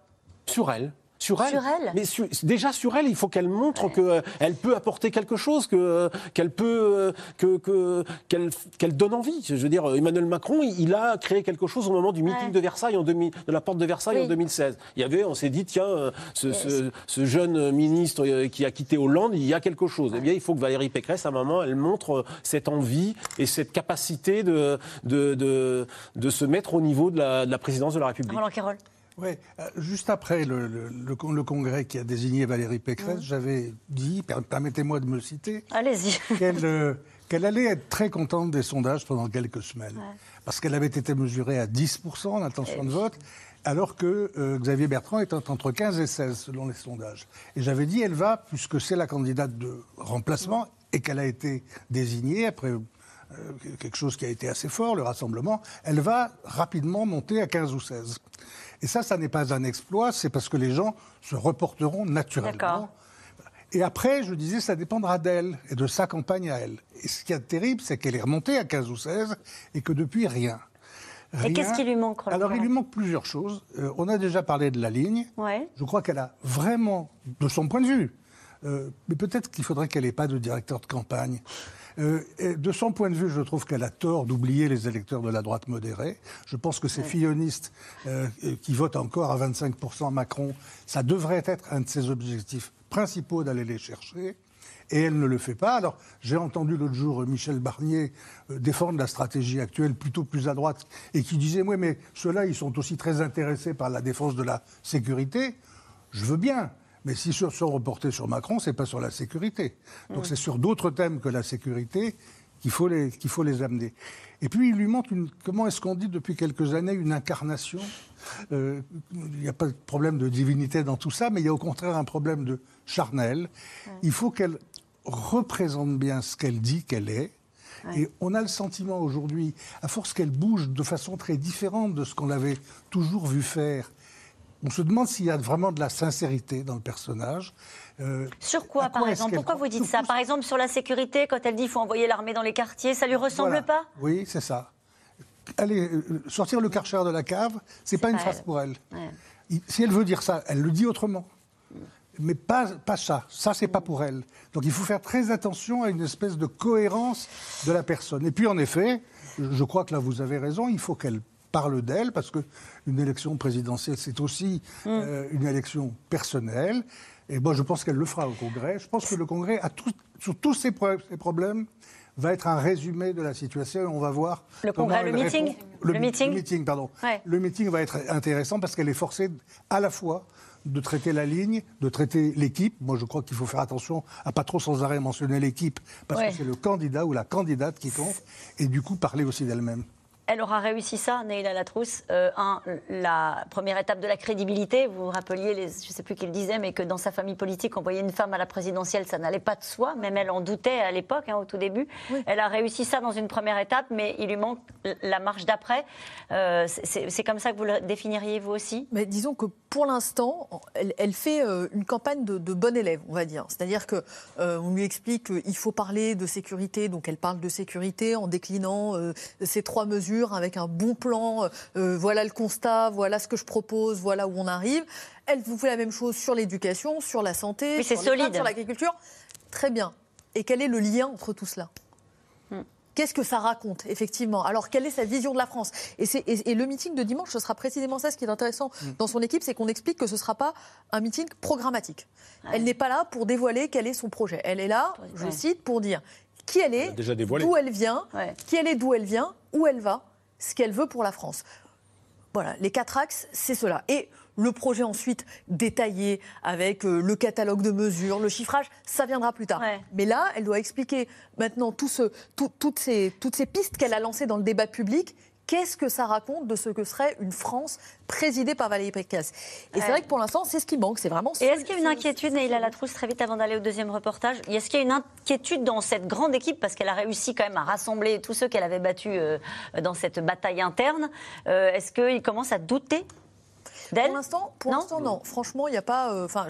Sur elle. Sur elle. Sur elle Mais su- déjà sur elle, il faut qu'elle montre qu'elle peut apporter quelque chose, que qu'elle peut euh, que donne envie. Je veux dire, Emmanuel Macron, il, il a créé quelque chose au moment du meeting Ouais. de Versailles en 2000, de la porte de Versailles Oui. en 2016. Il y avait, on s'est dit, tiens, euh, ce, Yes. ce- ce jeune ministre euh, qui a quitté Hollande, il y a quelque chose. Eh bien, il faut que Valérie Pécresse, à un moment, elle montre euh, cette envie et cette capacité de de, de, de se mettre au niveau de la, de la présidence de la République. Roland Quérol. Oui, euh, juste après le, le- le con- le congrès qui a désigné Valérie Pécresse, j'avais dit, per- permettez-moi de me citer, qu'elle euh, qu'elle allait être très contente des sondages pendant quelques semaines. Parce qu'elle avait été mesurée à 10% l'intention de vote, alors que euh, Xavier Bertrand était entre 15 et 16 selon les sondages. Et j'avais dit, elle va, puisque c'est la candidate de remplacement et qu'elle a été désignée après quelque chose qui a été assez fort, le rassemblement, elle va rapidement monter à 15 ou 16. Et ça, ça n'est pas un exploit, c'est parce que les gens se reporteront naturellement. Et après, je disais, ça dépendra d'elle et de sa campagne à elle. Et ce qui est terrible, c'est qu'elle est remontée à 15 ou 16 et que depuis, rien. Et qu'est-ce qui lui manque Alors, il lui manque plusieurs choses. Euh, on a déjà parlé de la ligne. Ouais. Je crois qu'elle a vraiment, de son point de vue, euh, mais peut-être qu'il faudrait qu'elle n'ait pas de directeur de campagne. Euh, de son point de vue, je trouve qu'elle a tort d'oublier les électeurs de la droite modérée. Je pense que ces fillonistes qui votent encore à 25% Macron, ça devrait être un de ses objectifs principaux d'aller les chercher. Et elle ne le fait pas. Alors, j'ai entendu l'autre jour Michel Barnier euh, défendre la stratégie actuelle plutôt plus à droite et qui disait Oui, mais ceux-là, ils sont aussi très intéressés par la défense de la sécurité. Je veux bien. Mais si ils sont reportés sur Macron, c'est pas sur la sécurité. Donc c'est sur d'autres thèmes que la sécurité qu'il faut, les, qu'il faut les amener. Et puis il lui manque une, comment est-ce qu'on dit depuis quelques années, une incarnation? Euh, il n'y a pas de problème de divinité dans tout ça, mais il y a au contraire un problème de charnel. Il faut qu'elle représente bien ce qu'elle dit qu'elle est. Et on a le sentiment aujourd'hui, à force qu'elle bouge de façon très différente de ce qu'on l'avait toujours vu faire, on se demande s'il y a vraiment de la sincérité dans le personnage. Euh, sur quoi, par exemple Pourquoi vous dites ça Par exemple, sur la sécurité, quand elle dit qu'il faut envoyer l'armée dans les quartiers, ça lui ressemble pas Oui, c'est ça. Allez, euh, sortir le karcher de la cave, c'est pas une phrase pour elle. Si elle veut dire ça, elle le dit autrement. Mais pas, pas ça. Ça, c'est pas pour elle. Donc il faut faire très attention à une espèce de cohérence de la personne. Et puis, en effet, je crois que là, vous avez raison, il faut qu'elle parle d'elle, parce qu'une élection présidentielle, c'est aussi mm. euh, une élection personnelle. Et moi, je pense qu'elle le fera au Congrès. Je pense que le Congrès, a sur tous ces, problèmes, va être un résumé de la situation. On va voir. Le Congrès, le meeting le, meeting Le meeting, pardon. Le meeting va être intéressant parce qu'elle est forcée à la fois de traiter la ligne, de traiter l'équipe. Moi, je crois qu'il faut faire attention à pas trop sans arrêt mentionner l'équipe, parce que c'est le candidat ou la candidate qui compte, et du coup parler aussi d'elle-même elle aura réussi ça, Neila Latrousse. Euh, un, la première étape de la crédibilité. Vous vous rappeliez, les, je ne sais plus qui le disait, mais que dans sa famille politique, envoyer une femme à la présidentielle, ça n'allait pas de soi. Même elle en doutait à l'époque, hein, au tout début. Elle a réussi ça dans une première étape, mais il lui manque la marche d'après. Euh, c'est comme ça que vous le définiriez, vous aussi? Mais disons que pour l'instant, elle, fait euh, une campagne de, de bon élève, on va dire. C'est-à-dire qu'on on lui explique qu'il faut parler de sécurité, donc elle parle de sécurité en déclinant ces trois mesures avec un bon plan. Euh, euh, voilà le constat, voilà ce que je propose, voilà où on arrive. Elle vous fait la même chose sur l'éducation, sur la santé, sur, sur l'agriculture. Très bien. Et quel est le lien entre tout cela? Hmm. Qu'est-ce que ça raconte, effectivement? Alors, quelle est sa vision de la France? Et, le meeting de dimanche, ce sera précisément ça. Ce qui est intéressant hmm. dans son équipe, c'est qu'on explique que ce ne sera pas un meeting programmatique. Elle n'est pas là pour dévoiler quel est son projet. Elle est là, je cite, pour dire qui elle est, d'où elle vient, qui elle est, d'où elle vient, où elle va, ce qu'elle veut pour la France. Voilà, les quatre axes, c'est cela. Et le projet ensuite détaillé avec euh, le catalogue de mesures, le chiffrage, ça viendra plus tard. Mais là, elle doit expliquer maintenant tout ce, toutes, ces, toutes ces pistes qu'elle a lancées dans le débat public Qu'est-ce que ça raconte de ce que serait une France présidée par Valérie Pécresse? Et c'est vrai que pour l'instant, c'est ce qui manque. C'est vraiment. Et est-ce qu'il y a une inquiétude, Neila Latrousse, très vite avant d'aller au deuxième reportage Est-ce qu'il y a une inquiétude dans cette grande équipe parce qu'elle a réussi quand même à rassembler tous ceux qu'elle avait battus euh, dans cette bataille interne? Euh, Est-ce qu'il commence à douter? Pour l'instant, pour l'instant, non. Franchement, il n'y a pas. Euh, enfin,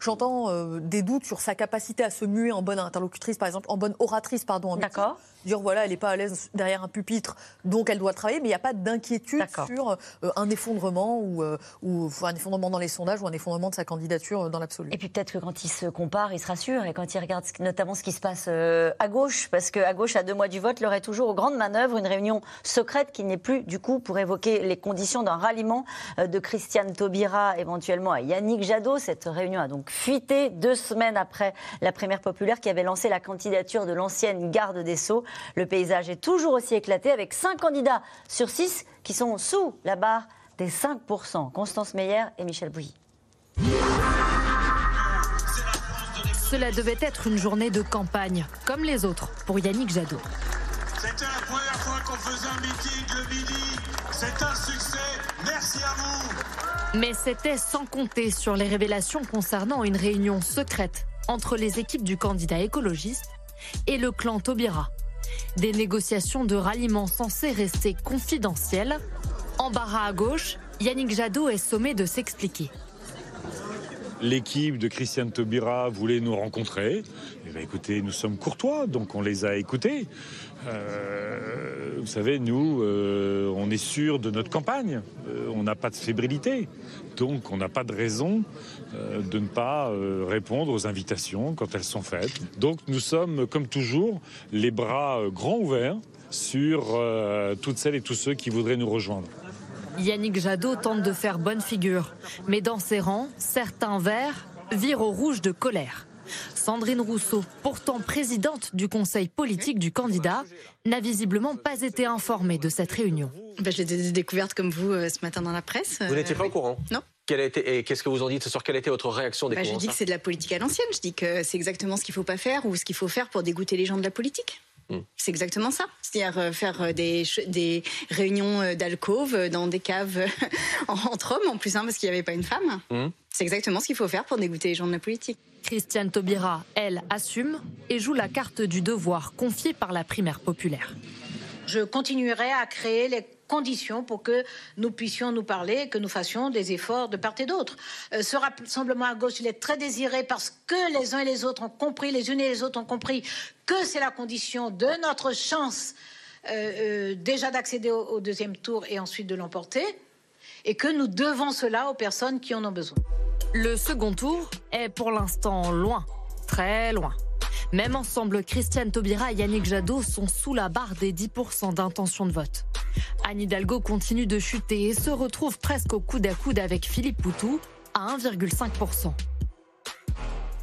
j'entends des doutes sur sa capacité à se muer en bonne interlocutrice, par exemple, en bonne oratrice, pardon. D'accord dire voilà, elle n'est pas à l'aise derrière un pupitre, donc elle doit travailler, mais il n'y a pas d'inquiétude sur euh, un effondrement ou, euh, ou un effondrement dans les sondages ou un effondrement de sa candidature euh, dans l'absolu. Et puis peut-être que quand il se compare, il se rassure et quand il regarde notamment ce qui se passe à gauche, parce qu'à gauche, à deux mois du vote, il aurait toujours aux grandes manœuvres une réunion secrète qui n'est plus du coup pour évoquer les conditions d'un ralliement de Christiane Taubira éventuellement à Yannick Jadot. Cette réunion a donc fuité deux semaines après la primaire populaire qui avait lancé la candidature de l'ancienne garde des Sceaux. Le paysage est toujours aussi éclaté avec 5 candidats sur 6 qui sont sous la barre des 5%. Constance Meyer et Michel Bouilly. Cela devait être une journée de campagne, comme les autres, pour Yannick Jadot. C'était la première fois qu'on faisait un meeting le midi. C'est un succès. Merci à vous. Mais c'était sans compter sur les révélations concernant une réunion secrète entre les équipes du candidat écologiste et le clan Taubira. Des négociations de ralliement censées rester confidentielles. Embarras à gauche, Yannick Jadot est sommé de s'expliquer. L'équipe de Christiane Taubira voulait nous rencontrer. Eh bien, écoutez, nous sommes courtois, donc on les a écoutés. Euh, vous savez, nous, euh, on est sûr de notre campagne. Euh, on n'a pas de fébrilité. Donc, on n'a pas de raison de ne pas répondre aux invitations quand elles sont faites. Donc, nous sommes, comme toujours, les bras grands ouverts sur toutes celles et tous ceux qui voudraient nous rejoindre. Yannick Jadot tente de faire bonne figure, mais dans ses rangs, certains verts virent au rouge de colère. Sandrine Rousseau, pourtant présidente du conseil politique du candidat, n'a visiblement pas été informée de cette réunion. Ben, je l'ai découverte comme vous euh, ce matin dans la presse. Vous n'étiez pas au courant? Non. Quelle a été, et qu'est-ce que vous en dites? Sur quelle a été votre réaction des Bah, je dis que c'est de la politique à l'ancienne. Je dis que c'est exactement ce qu'il ne faut pas faire ou ce qu'il faut faire pour dégoûter les gens de la politique. Hmm. C'est exactement ça. C'est-à-dire euh, faire euh, des, des réunions euh, d'alcôve dans des caves entre hommes en plus, hein, parce qu'il n'y avait pas une femme. Hmm. C'est exactement ce qu'il faut faire pour dégoûter les gens de la politique. Christiane Taubira, elle, assume et joue la carte du devoir confiée par la primaire populaire. Je continuerai à créer les conditions pour que nous puissions nous parler que nous fassions des efforts de part et d'autre. Euh, ce rassemblement à gauche, il est très désiré parce que les uns et les autres ont compris, les unes et les autres ont compris que c'est la condition de notre chance euh, euh, déjà d'accéder au deuxième tour et ensuite de l'emporter et que nous devons cela aux personnes qui en ont besoin. Le second tour est pour l'instant loin, très loin. Même ensemble, Christiane Taubira et Yannick Jadot sont sous la barre des 10% d'intention de vote. Anne Hidalgo continue de chuter et se retrouve presque au coude à coude avec Philippe Poutou à 1,5%.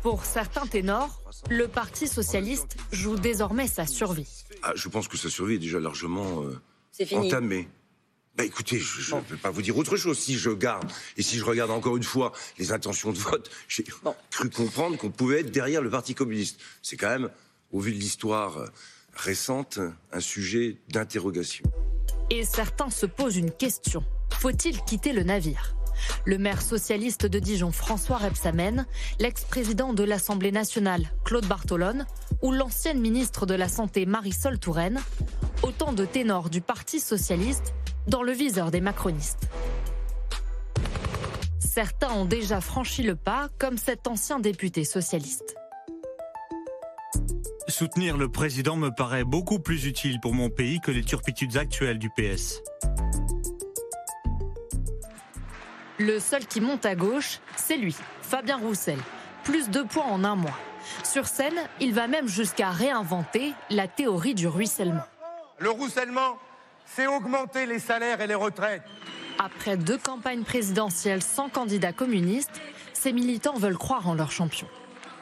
Pour certains ténors, le Parti socialiste joue désormais sa survie. Ah, je pense que sa survie est déjà largement euh, entamée. Bah écoutez, je ne peux pas vous dire autre chose. Si je garde, et si je regarde encore une fois les intentions de vote, j'ai cru comprendre qu'on pouvait être derrière le Parti communiste. C'est quand même, au vu de l'histoire euh, récente, un sujet d'interrogation. Et certains se posent une question. Faut-il quitter le navire? Le maire socialiste de Dijon, François Rebsamen, l'ex-président de l'Assemblée nationale, Claude Bartolone, ou l'ancienne ministre de la Santé, Marisol Touraine, autant de ténors du Parti socialiste dans le viseur des macronistes. Certains ont déjà franchi le pas, comme cet ancien député socialiste. Soutenir le président me paraît beaucoup plus utile pour mon pays que les turpitudes actuelles du PS. Le seul qui monte à gauche, c'est lui, Fabien Roussel. Plus de points en un mois. Sur scène, il va même jusqu'à réinventer la théorie du ruissellement. Le ruissellement, c'est augmenter les salaires et les retraites. Après deux campagnes présidentielles sans candidat communiste, ces militants veulent croire en leur champion.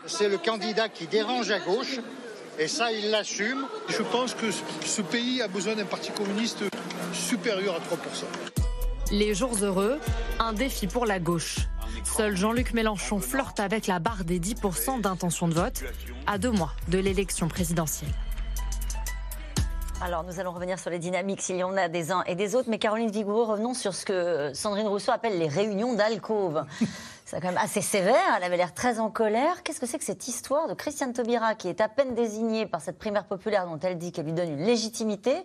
C'est le candidat qui dérange à gauche, et ça, il l'assume. Je pense que ce pays a besoin d'un parti communiste supérieur à 3%. Les jours heureux, un défi pour la gauche. Seul Jean-Luc Mélenchon flirte avec la barre des 10% d'intention de vote à deux mois de l'élection présidentielle. Alors, nous allons revenir sur les dynamiques, s'il y en a des uns et des autres. Mais Caroline Vigoureux, revenons sur ce que Sandrine Rousseau appelle les réunions d'alcôve. C'est quand même assez sévère, elle avait l'air très en colère. Qu'est-ce que c'est que cette histoire de Christiane Taubira, qui est à peine désignée par cette primaire populaire dont elle dit qu'elle lui donne une légitimité,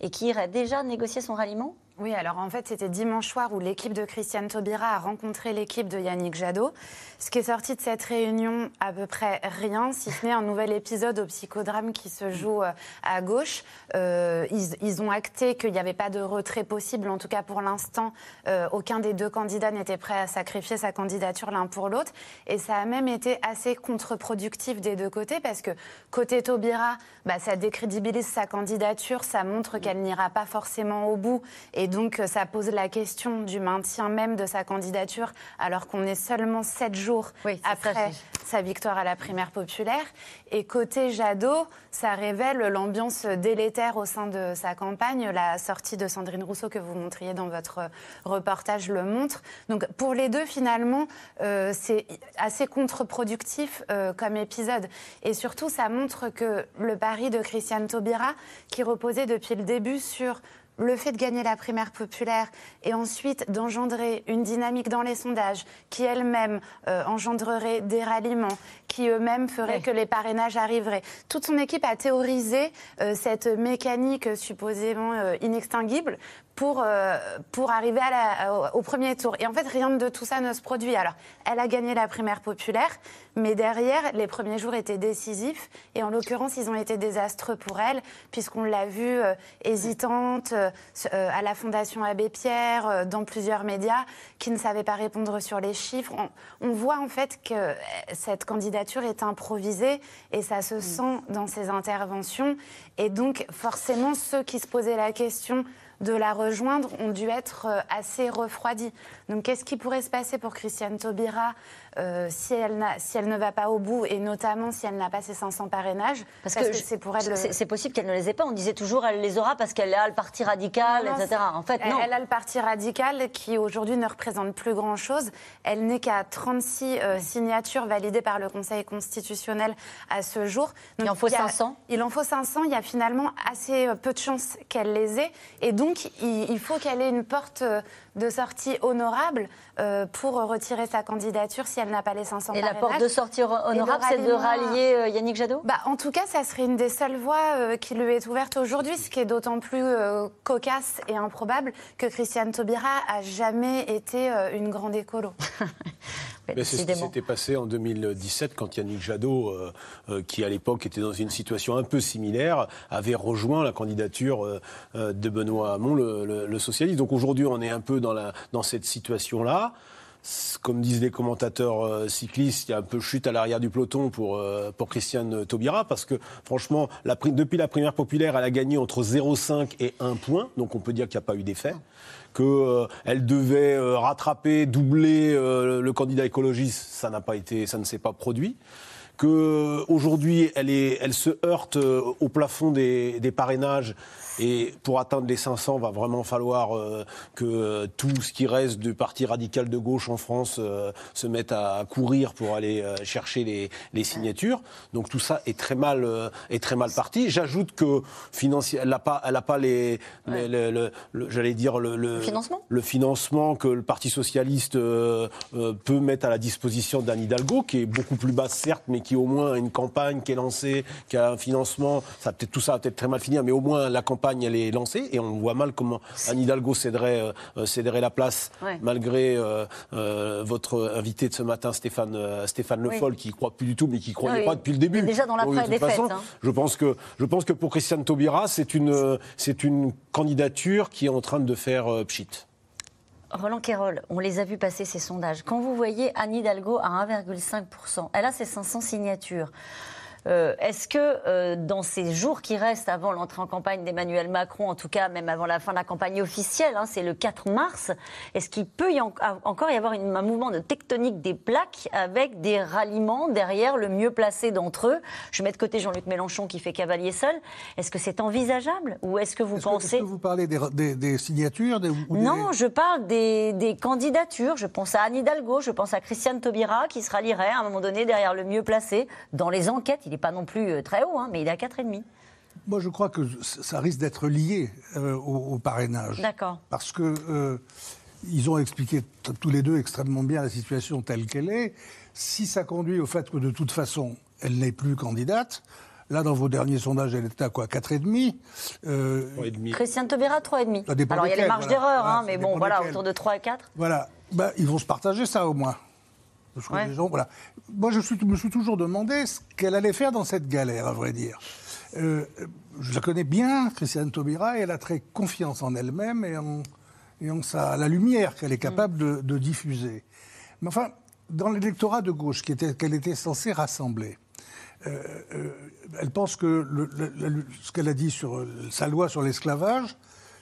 et qui irait déjà négocier son ralliement? Oui, alors en fait, c'était dimanche soir où l'équipe de Christiane Taubira a rencontré l'équipe de Yannick Jadot. Ce qui est sorti de cette réunion, à peu près rien, si ce n'est un nouvel épisode au psychodrame qui se joue euh, à gauche. Euh, ils, ont acté qu'il n'y avait pas de retrait possible, en tout cas pour l'instant, euh, aucun des deux candidats n'était prêt à sacrifier sa candidature l'un pour l'autre. Et ça a même été assez contre-productif des deux côtés, parce que côté Taubira, bah, ça décrédibilise sa candidature, ça montre qu'elle n'ira pas forcément au bout. Et donc, euh, ça pose la question du maintien même de sa candidature, alors qu'on est seulement sept jours après sa victoire à la primaire populaire. Et côté Jadot, ça révèle l'ambiance délétère au sein de sa campagne. La sortie de Sandrine Rousseau que vous montriez dans votre reportage le montre. Donc, pour les deux, finalement, euh, c'est assez contre-productif euh, comme épisode. Et surtout, ça montre que le pari de Christiane Taubira, qui reposait depuis le début sur le fait de gagner la primaire populaire et ensuite d'engendrer une dynamique dans les sondages qui elle-même euh, engendrerait des ralliements, qui eux-mêmes feraient que les parrainages arriveraient. Toute son équipe a théorisé euh, cette mécanique supposément euh, inextinguible pour, pour arriver à la, au premier tour. Et en fait, rien de tout ça ne se produit. Alors, elle a gagné la primaire populaire, mais derrière, les premiers jours étaient décisifs. Et en l'occurrence, ils ont été désastreux pour elle, puisqu'on l'a vue hésitante à la Fondation Abbé Pierre, dans plusieurs médias, qui ne savait pas répondre sur les chiffres. On, on voit en fait que cette candidature est improvisée et ça se sent dans ses interventions. Et donc, forcément, ceux qui se posaient la question de la rejoindre ont dû être assez refroidis. Donc, qu'est-ce qui pourrait se passer pour Christiane Taubira euh, si, elle si elle ne va pas au bout, et notamment si elle n'a pas ses 500 parrainages Parce, que, c'est pour elle. C'est possible qu'elle ne les ait pas. On disait toujours elle les aura parce qu'elle a le parti radical, etc. En fait, non. Elle a le parti radical qui aujourd'hui ne représente plus grand-chose. Elle n'est qu'à 36 euh, signatures validées par le Conseil constitutionnel à ce jour. il en faut 500 Il en faut 500. Il y a finalement assez euh, peu de chances qu'elle les ait. Et donc, il, il faut qu'elle ait une porte de sortie honorable euh, pour retirer sa candidature si elle n'a pas les 500 Et la porte de sortie honorable, c'est de rallier euh, Yannick Jadot? Bah, En tout cas, ça serait une des seules voies euh, qui lui est ouverte aujourd'hui, ce qui est d'autant plus cocasse et improbable que Christiane Taubira a jamais été une grande écolo. c'est ce qui s'était passé en 2017 quand Yannick Jadot, qui à l'époque était dans une situation un peu similaire, avait rejoint la candidature de Benoît Hamon, le, le socialiste. Donc aujourd'hui, on est un peu dans, la, dans cette situation-là. Comme disent les commentateurs euh, cyclistes, il y a un peu chute à l'arrière du peloton pour, euh, pour Christiane Taubira, parce que franchement, la, depuis la première populaire, elle a gagné entre 0,5 et 1 point, donc on peut dire qu'il n'y a pas eu d'effet qu'elle euh, devait rattraper, doubler le candidat écologiste, ça n'a pas été, ça ne s'est pas produit. Qu'aujourd'hui, elle, est, elle se heurte au plafond des, des parrainages et pour atteindre les 500, va vraiment falloir euh, que tout ce qui reste du parti radical de gauche en France euh, se mette à, courir pour aller euh, chercher les, signatures. Donc tout ça est très mal, est très mal parti. J'ajoute que financière, elle n'a pas, elle a pas les, j'allais dire le, financement, le financement que le Parti socialiste peut mettre à la disposition d'Anne Hidalgo, qui est beaucoup plus basse certes, mais qui au moins a une campagne qui est lancée, qui a un financement. Ça peut-être tout ça va peut-être très mal finir, mais au moins la campagne elle est lancée et on voit mal comment Anne Hidalgo céderait, euh, céderait la place malgré euh, euh, votre invité de ce matin, Stéphane, Stéphane Le Foll, qui croit plus du tout, mais qui ne croyait pas depuis le début. Déjà dans la des façon, hein. je, pense que, je pense que pour Christiane Taubira, c'est une, c'est une candidature qui est en train de faire pchit. Roland Quérol, on les a vus passer ces sondages. Quand vous voyez Anne Hidalgo à 1,5%, elle a ses 500 signatures. Euh, est-ce que euh, dans ces jours qui restent avant l'entrée en campagne d'Emmanuel Macron, en tout cas même avant la fin de la campagne officielle, hein, c'est le 4 mars, est-ce qu'il peut y encore y avoir un mouvement de tectonique des plaques avec des ralliements derrière le mieux placé d'entre eux? Je mets de côté Jean-Luc Mélenchon qui fait cavalier seul. Est-ce que c'est envisageable ou est-ce que vous pensez que, vous parlez des, signatures Non, je parle des, candidatures. Je pense à Anne Hidalgo, je pense à Christiane Taubira qui se rallierait à un moment donné derrière le mieux placé dans les enquêtes il n'est pas non plus euh, très haut, hein, mais il est à 4,5. Moi, je crois que ça risque d'être lié euh, au, parrainage. D'accord. Parce que euh, ils ont expliqué tous les deux extrêmement bien la situation telle qu'elle est. Si ça conduit au fait que de toute façon, elle n'est plus candidate, Là, dans vos derniers sondages, elle était à quoi 4,5 euh... 3,5. Christiane Taubira, 3,5. Alors, il y a les marges d'erreur, hein, mais bon, voilà, autour de 3 et 4. Voilà. Bah, ils vont se partager ça, au moins voilà. Moi, je, me suis toujours demandé ce qu'elle allait faire dans cette galère, à vrai dire. Euh, je la connais bien, Christiane Taubira, et elle a très confiance en elle-même et en, et en sa, la lumière qu'elle est capable de, diffuser. Mais enfin, dans l'électorat de gauche qu'elle était, censée rassembler, euh, euh, elle pense que ce qu'elle a dit sur sa loi sur l'esclavage,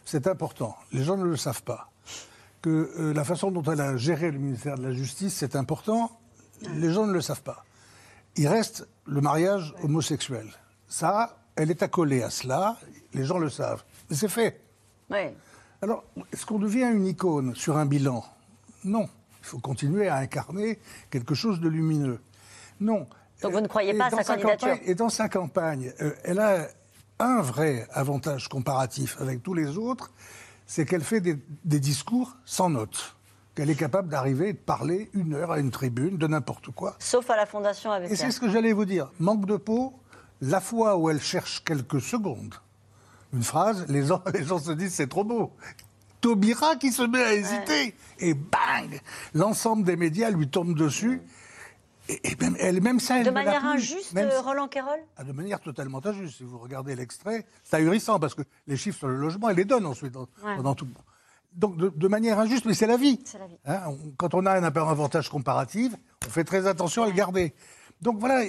c'est important. Les gens ne le savent pas. Que euh, la façon dont elle a géré le ministère de la Justice, c'est important. Les gens ne le savent pas. Il reste le mariage homosexuel. Ça, elle est accolée à cela. Les gens le savent. Mais c'est fait. Ouais. Alors, est-ce qu'on devient une icône sur un bilan? Non. Il faut continuer à incarner quelque chose de lumineux. Non. Donc vous ne croyez Et pas à sa candidature campagne- Et dans sa campagne, euh, elle a un vrai avantage comparatif avec tous les autres, c'est qu'elle fait des, des discours sans notes. Qu'elle est capable d'arriver et de parler une heure à une tribune de n'importe quoi. Sauf à la Fondation avec Et c'est ce que j'allais vous dire. Manque de peau, la fois où elle cherche quelques secondes, une phrase, les gens, les gens se disent c'est trop beau. Taubira qui se met à hésiter. Et bang L'ensemble des médias lui tombent dessus. Et, et même, elle, même ça, elle De manière injuste, Même euh, Roland Quérol ah, de manière totalement injuste. Si vous regardez l'extrait, c'est ahurissant parce que les chiffres sur le logement, elle les donne ensuite dans, Ouais. dans tout. Donc de, de manière injuste, mais c'est la vie. C'est la vie. Hein, on- quand on a un avantage comparatif, on fait très attention à le garder. Donc voilà,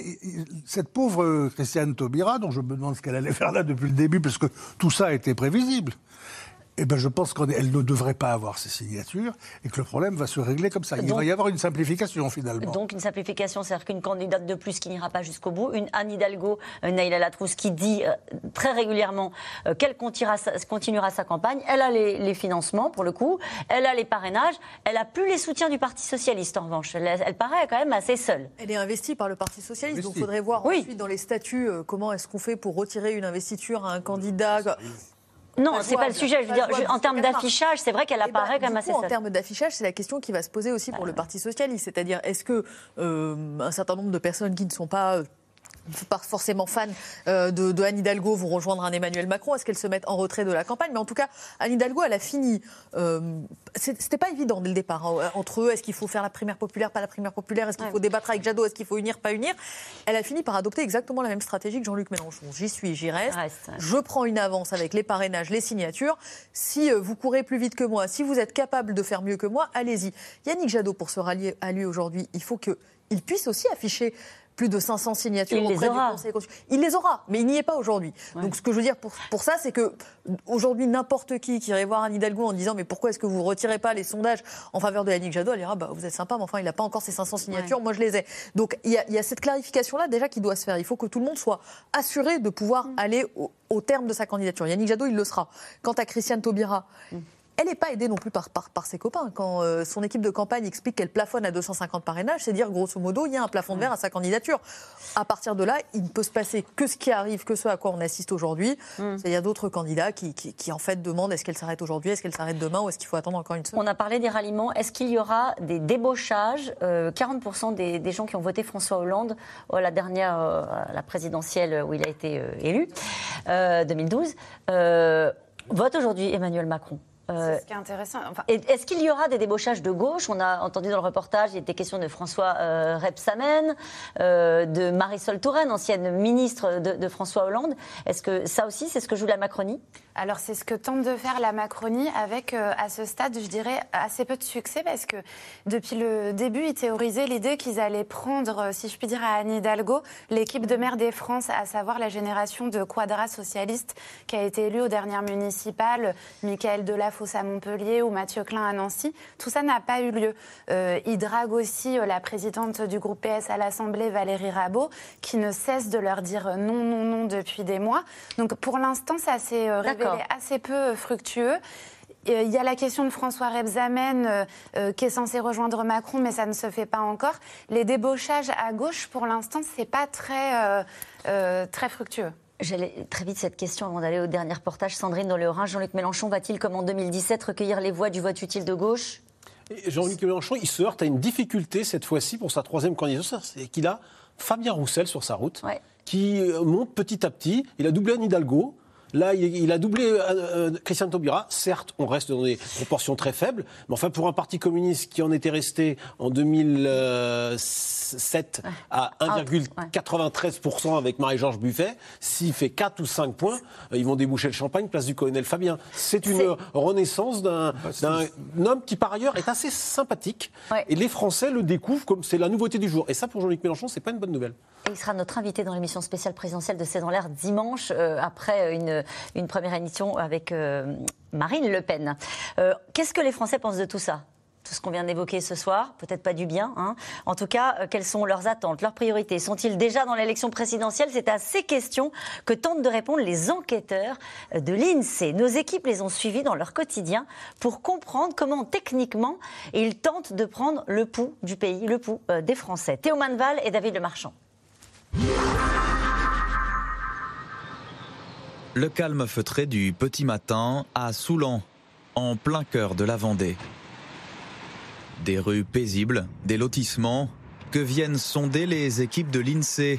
cette pauvre euh, Christiane Taubira, dont je me demande ce qu'elle allait faire là depuis le début, parce que tout ça était prévisible. Eh ben, je pense qu'elle ne devrait pas avoir ces signatures et que le problème va se régler comme ça. Il Donc- va y avoir une simplification finalement. Donc une simplification, c'est-à-dire qu'une candidate de plus qui n'ira pas jusqu'au bout, une Anne Hidalgo, euh, Naïla Latrousse, qui dit euh, très régulièrement euh, qu'elle continuera, sa- continuera sa campagne. Elle a les, les financements, pour le coup, elle a les parrainages, elle a plus les soutiens du Parti Socialiste, en revanche. Elle, elle paraît quand même assez seule. Elle est investie par le Parti Socialiste, donc il faudrait voir Oui. ensuite dans les statuts euh, comment est-ce qu'on fait pour retirer une investiture à un candidat. Non, c'est pas le sujet. Je veux dire, en termes d'affichage, c'est vrai qu'elle Eh ben, apparaît quand du même assez En termes d'affichage, c'est la question qui va se poser aussi pour le Parti socialiste, c'est-à-dire est-ce que euh, un certain nombre de personnes qui ne sont pas euh, pas forcément fans euh, de, de Anne Hidalgo vont rejoindre un Emmanuel Macron Est-ce qu'elles se mettent en retrait de la campagne? Mais en tout cas, Anne Hidalgo, elle a fini. euh, C'était pas évident dès le départ hein, entre eux. Est-ce qu'il faut faire la primaire populaire, pas la primaire populaire? Est-ce qu'il faut débattre avec Jadot? Est-ce qu'il faut unir, pas unir? Elle a fini par adopter exactement la même stratégie que Jean-Luc Mélenchon. J'y suis, j'y reste. Je prends une avance avec les parrainages, les signatures. Si euh, vous courez plus vite que moi, si vous êtes capable de faire mieux que moi, allez-y. Yannick Jadot, pour se rallier à lui aujourd'hui, il faut qu'il puisse aussi afficher plus de 500 signatures Il les auprès aura. du Conseil constitutionnel. Il les aura, mais il n'y est pas aujourd'hui. Donc ce que je veux dire pour, pour ça, c'est que aujourd'hui, n'importe qui qui irait voir Anne Hidalgo en disant mais pourquoi est-ce que vous retirez pas les sondages en faveur de Yannick Jadot, elle dira bah, vous êtes sympa, mais enfin il n'a pas encore ses 500 signatures, moi je les ai. Donc il y a, il y a cette clarification-là déjà qui doit se faire. Il faut que tout le monde soit assuré de pouvoir aller au, au terme de sa candidature. Yannick Jadot, il le sera. Quant à Christiane Taubira, elle n'est pas aidée non plus par, par, par ses copains. Quand euh, son équipe de campagne explique qu'elle plafonne à 250 parrainages, c'est dire grosso modo, il y a un plafond de verre à sa candidature. À partir de là, il ne peut se passer que ce qui arrive, que ce à quoi on assiste aujourd'hui. C'est-à-dire d'autres candidats qui, qui, qui, en fait demandent est-ce qu'elle s'arrête aujourd'hui, est-ce qu'elle s'arrête demain ou est-ce qu'il faut attendre encore une semaine? On a parlé des ralliements. Est-ce qu'il y aura des débauchages? Euh, 40% des, des gens qui ont voté François Hollande à la dernière, euh, la présidentielle où il a été euh, élu, euh, 2012, euh, votent aujourd'hui Emmanuel Macron. Euh, C'est ce qui est intéressant. Enfin, Est-ce qu'il y aura des débauchages de gauche? On a entendu dans le reportage, il était question de François euh, Rebsamen, euh, de Marisol Touraine, ancienne ministre de, de François Hollande. Est-ce que ça aussi, c'est ce que joue la Macronie? Alors c'est ce que tente de faire la Macronie avec, euh, à ce stade, je dirais, assez peu de succès parce que depuis le début, ils théorisaient l'idée qu'ils allaient prendre, euh, si je puis dire, à Anne Hidalgo, l'équipe de maire des France, à savoir la génération de quadras socialistes qui a été élue aux dernières municipales, Michael Delafosse à Montpellier ou Mathieu Klein à Nancy. Tout ça n'a pas eu lieu. Euh, ils draguent aussi euh, la présidente du groupe PS à l'Assemblée, Valérie Rabault, qui ne cesse de leur dire non, non, non depuis des mois. Donc pour l'instant, ça s'est révélé D'accord. assez peu euh, fructueux. Euh, Il y a la question de François Rebsamen euh, euh, qui est censé rejoindre Macron, mais ça ne se fait pas encore. Les débauchages à gauche, pour l'instant, c'est pas très, euh, euh, très fructueux. J'allais très vite cette question avant d'aller au dernier reportage. Sandrine, dans le Haut-Rhin, Jean-Luc Mélenchon va-t-il, comme en 2017, recueillir les voix du vote utile de gauche? Jean-Luc Mélenchon, il se heurte à une difficulté cette fois-ci pour sa troisième candidature, c'est qu'il a Fabien Roussel sur sa route, qui monte petit à petit. Il a doublé Anne Hidalgo. Là, il, a doublé euh, euh, Christian Taubira. Certes, on reste dans des proportions très faibles, mais enfin, pour un parti communiste qui en était resté en 2007 à 1,93% avec Marie-Georges Buffet, s'il fait 4 ou 5 points, euh, ils vont déboucher le champagne, place du colonel Fabien. C'est une renaissance d'un d'un homme qui, par ailleurs, est assez sympathique. Et les Français le découvrent comme c'est la nouveauté du jour. Et ça, pour Jean-Luc Mélenchon, c'est pas une bonne nouvelle. Et il sera notre invité dans l'émission spéciale présidentielle de C'est dans l'air dimanche, euh, après une une, une première émission avec euh, Marine Le Pen. Euh, Qu'est-ce que les Français pensent de tout ça? Tout ce qu'on vient d'évoquer ce soir, peut-être pas du bien. hein. En tout cas, euh, quelles sont leurs attentes, leurs priorités? Sont-ils déjà dans l'élection présidentielle? C'est à ces questions que tentent de répondre les enquêteurs euh, de l'INSEE. Nos équipes les ont suivis dans leur quotidien pour comprendre comment techniquement ils tentent de prendre le pouls du pays, le pouls euh, des Français. Théo Manval et David Le Marchand. Le calme feutré du petit matin à Soulan, en plein cœur de la Vendée. Des rues paisibles, des lotissements que viennent sonder les équipes de l'INSEE.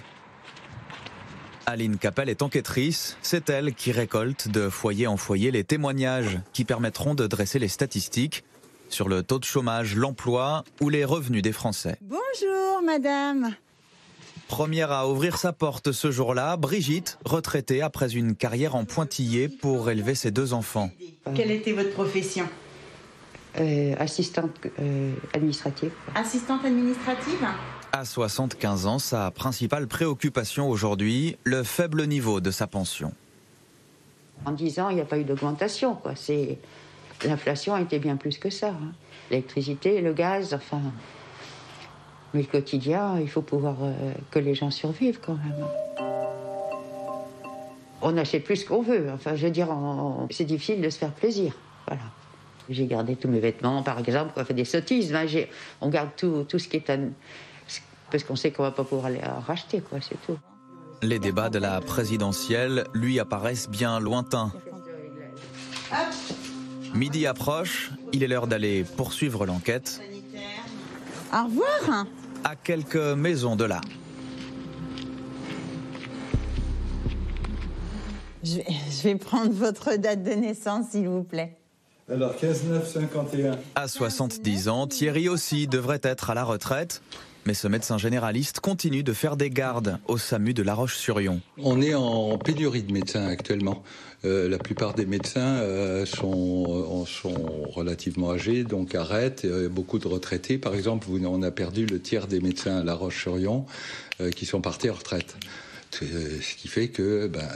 Aline Capel est enquêtrice, c'est elle qui récolte de foyer en foyer les témoignages qui permettront de dresser les statistiques sur le taux de chômage, l'emploi ou les revenus des Français. Bonjour, madame. Première à ouvrir sa porte ce jour-là, Brigitte, retraitée après une carrière en pointillé pour élever ses deux enfants. Quelle était votre profession Euh, assistante euh, administrative. Assistante administrative À 75 ans, sa principale préoccupation aujourd'hui, le faible niveau de sa pension. En 10 ans, il n'y a pas eu d'augmentation. quoi. C'est L'inflation a été bien plus que ça. hein. L'électricité, le gaz, enfin. Mais le quotidien, il faut pouvoir euh, que les gens survivent quand même. On achète plus qu'on veut. Enfin, je veux dire, on- c'est difficile de se faire plaisir. Voilà. J'ai gardé tous mes vêtements, par exemple, on fait des sottises. hein. J'ai- On garde tout, tout ce qui est. à- Parce qu'on sait qu'on va pas pouvoir les racheter, quoi, c'est tout. Les débats de la présidentielle lui apparaissent bien lointains. Midi approche, il est l'heure d'aller poursuivre l'enquête Au revoir. À quelques maisons de là. Je vais, je vais prendre votre date de naissance, s'il vous plaît. Alors, 15,951. À 70 ans, Thierry aussi devrait être à la retraite, mais ce médecin généraliste continue de faire des gardes au SAMU de La Roche-sur-Yon. On est en pénurie de médecins actuellement. Euh, la plupart des médecins euh, sont, euh, sont relativement âgés, donc arrêtent. Beaucoup de retraités, par exemple, on a perdu le tiers des médecins à La Roche-sur-Yon qui sont partis en retraite. Ce qui fait que ben,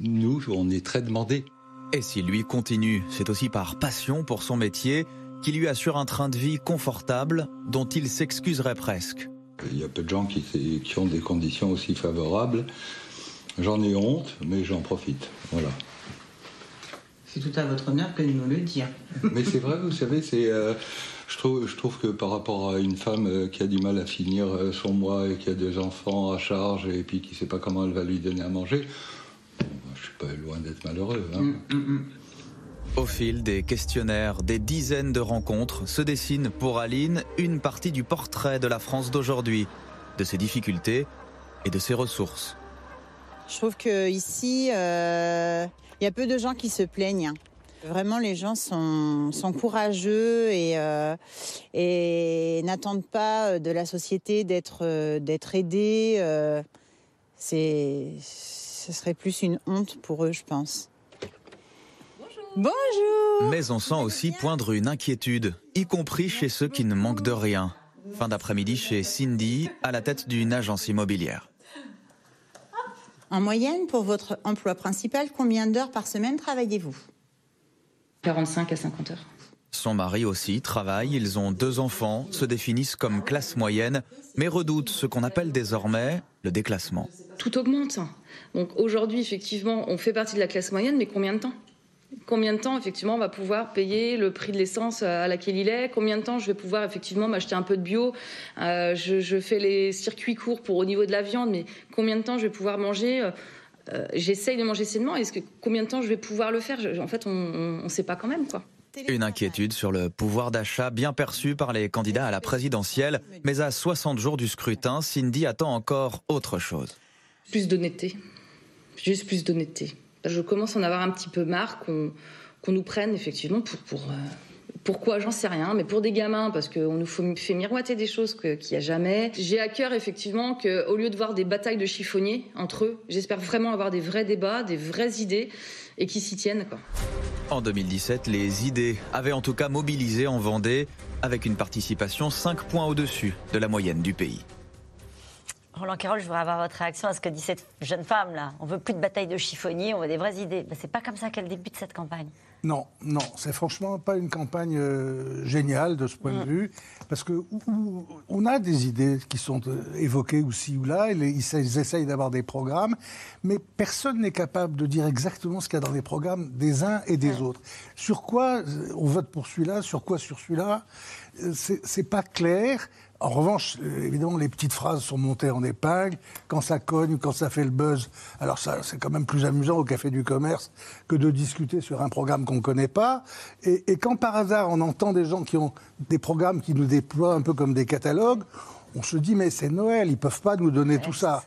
nous, on est très demandés. Et si lui continue, c'est aussi par passion pour son métier qui lui assure un train de vie confortable dont il s'excuserait presque. Il y a peu de gens qui, qui ont des conditions aussi favorables. J'en ai honte, mais j'en profite. Voilà. C'est tout à votre honneur que de nous le dire. Mais c'est vrai, vous savez, c'est. euh, je, trouve, je trouve que par rapport à une femme euh, qui a du mal à finir euh, son mois et qui a des enfants à charge et puis qui ne sait pas comment elle va lui donner à manger, je suis pas loin d'être malheureux. hein. Au fil des questionnaires, des dizaines de rencontres, se dessine pour Aline une partie du portrait de la France d'aujourd'hui, de ses difficultés et de ses ressources. Je trouve qu'ici, il y a peu de gens qui se plaignent. Vraiment, les gens sont, sont courageux et, euh, et n'attendent pas de la société d'être euh, d'être aidés. euh, c'est, ce serait plus une honte pour eux, je pense. Bonjour. Mais on sent aussi poindre une inquiétude, y compris chez ceux qui ne manquent de rien. Fin d'après-midi chez Cindy, à la tête d'une agence immobilière. En moyenne, pour votre emploi principal, combien d'heures par semaine travaillez-vous? 45 à 50 heures. Son mari aussi travaille, ils ont deux enfants, se définissent comme classe moyenne, mais redoutent ce qu'on appelle désormais le déclassement. tout augmente. Donc aujourd'hui, effectivement, on fait partie de la classe moyenne, mais combien de temps? Combien de temps, effectivement, on va pouvoir payer le prix de l'essence à laquelle il est Combien de temps je vais pouvoir, effectivement, m'acheter un peu de bio? Euh, je, je fais les circuits courts pour au niveau de la viande, mais combien de temps je vais pouvoir manger? Euh, J'essaye de manger sainement. Est-ce que combien de temps je vais pouvoir le faire? Je- En fait, on ne sait pas quand même, quoi. Une inquiétude sur le pouvoir d'achat bien perçu par les candidats à la présidentielle, mais à 60 jours du scrutin, Cindy attend encore autre chose. Plus d'honnêteté. Juste plus d'honnêteté. Je commence à en avoir un petit peu marre qu'on nous prenne effectivement pour... pour euh, pourquoi J'en sais rien, mais pour des gamins, parce qu'on nous fait miroiter des choses qu'il n'y a jamais. J'ai à cœur effectivement qu'au lieu de voir des batailles de chiffonniers entre eux, j'espère vraiment avoir des vrais débats, des vraies idées et qui s'y tiennent. En 2017, les idées avaient en tout cas mobilisé en Vendée, avec une participation 5 points au-dessus de la moyenne du pays. Roland Carroll, je voudrais avoir votre réaction à ce que dit cette jeune femme là. On veut plus de bataille de chiffonniers, on veut des vraies idées. Ben, c'est pas comme ça qu'elle débute cette campagne. Non, non, c'est franchement pas une campagne euh, géniale de ce point de Mm. vue, parce que on a des idées qui sont euh, évoquées aussi ou là, ils, ils ils essayent d'avoir des programmes, mais personne n'est capable de dire exactement ce qu'il y a dans les programmes des uns et des autres. Sur quoi euh, on vote pour celui-là, sur quoi sur celui-là, euh, c'est pas clair. En revanche, euh, évidemment, les petites phrases sont montées en épingle. Quand ça cogne, quand ça fait le buzz, alors ça, c'est quand même plus amusant au Café du Commerce que de discuter sur un programme qu'on ne connaît pas. Et, et quand par hasard, on entend des gens qui ont des programmes qui nous déploient un peu comme des catalogues, on se dit, mais c'est Noël, ils ne peuvent pas nous donner tout ça.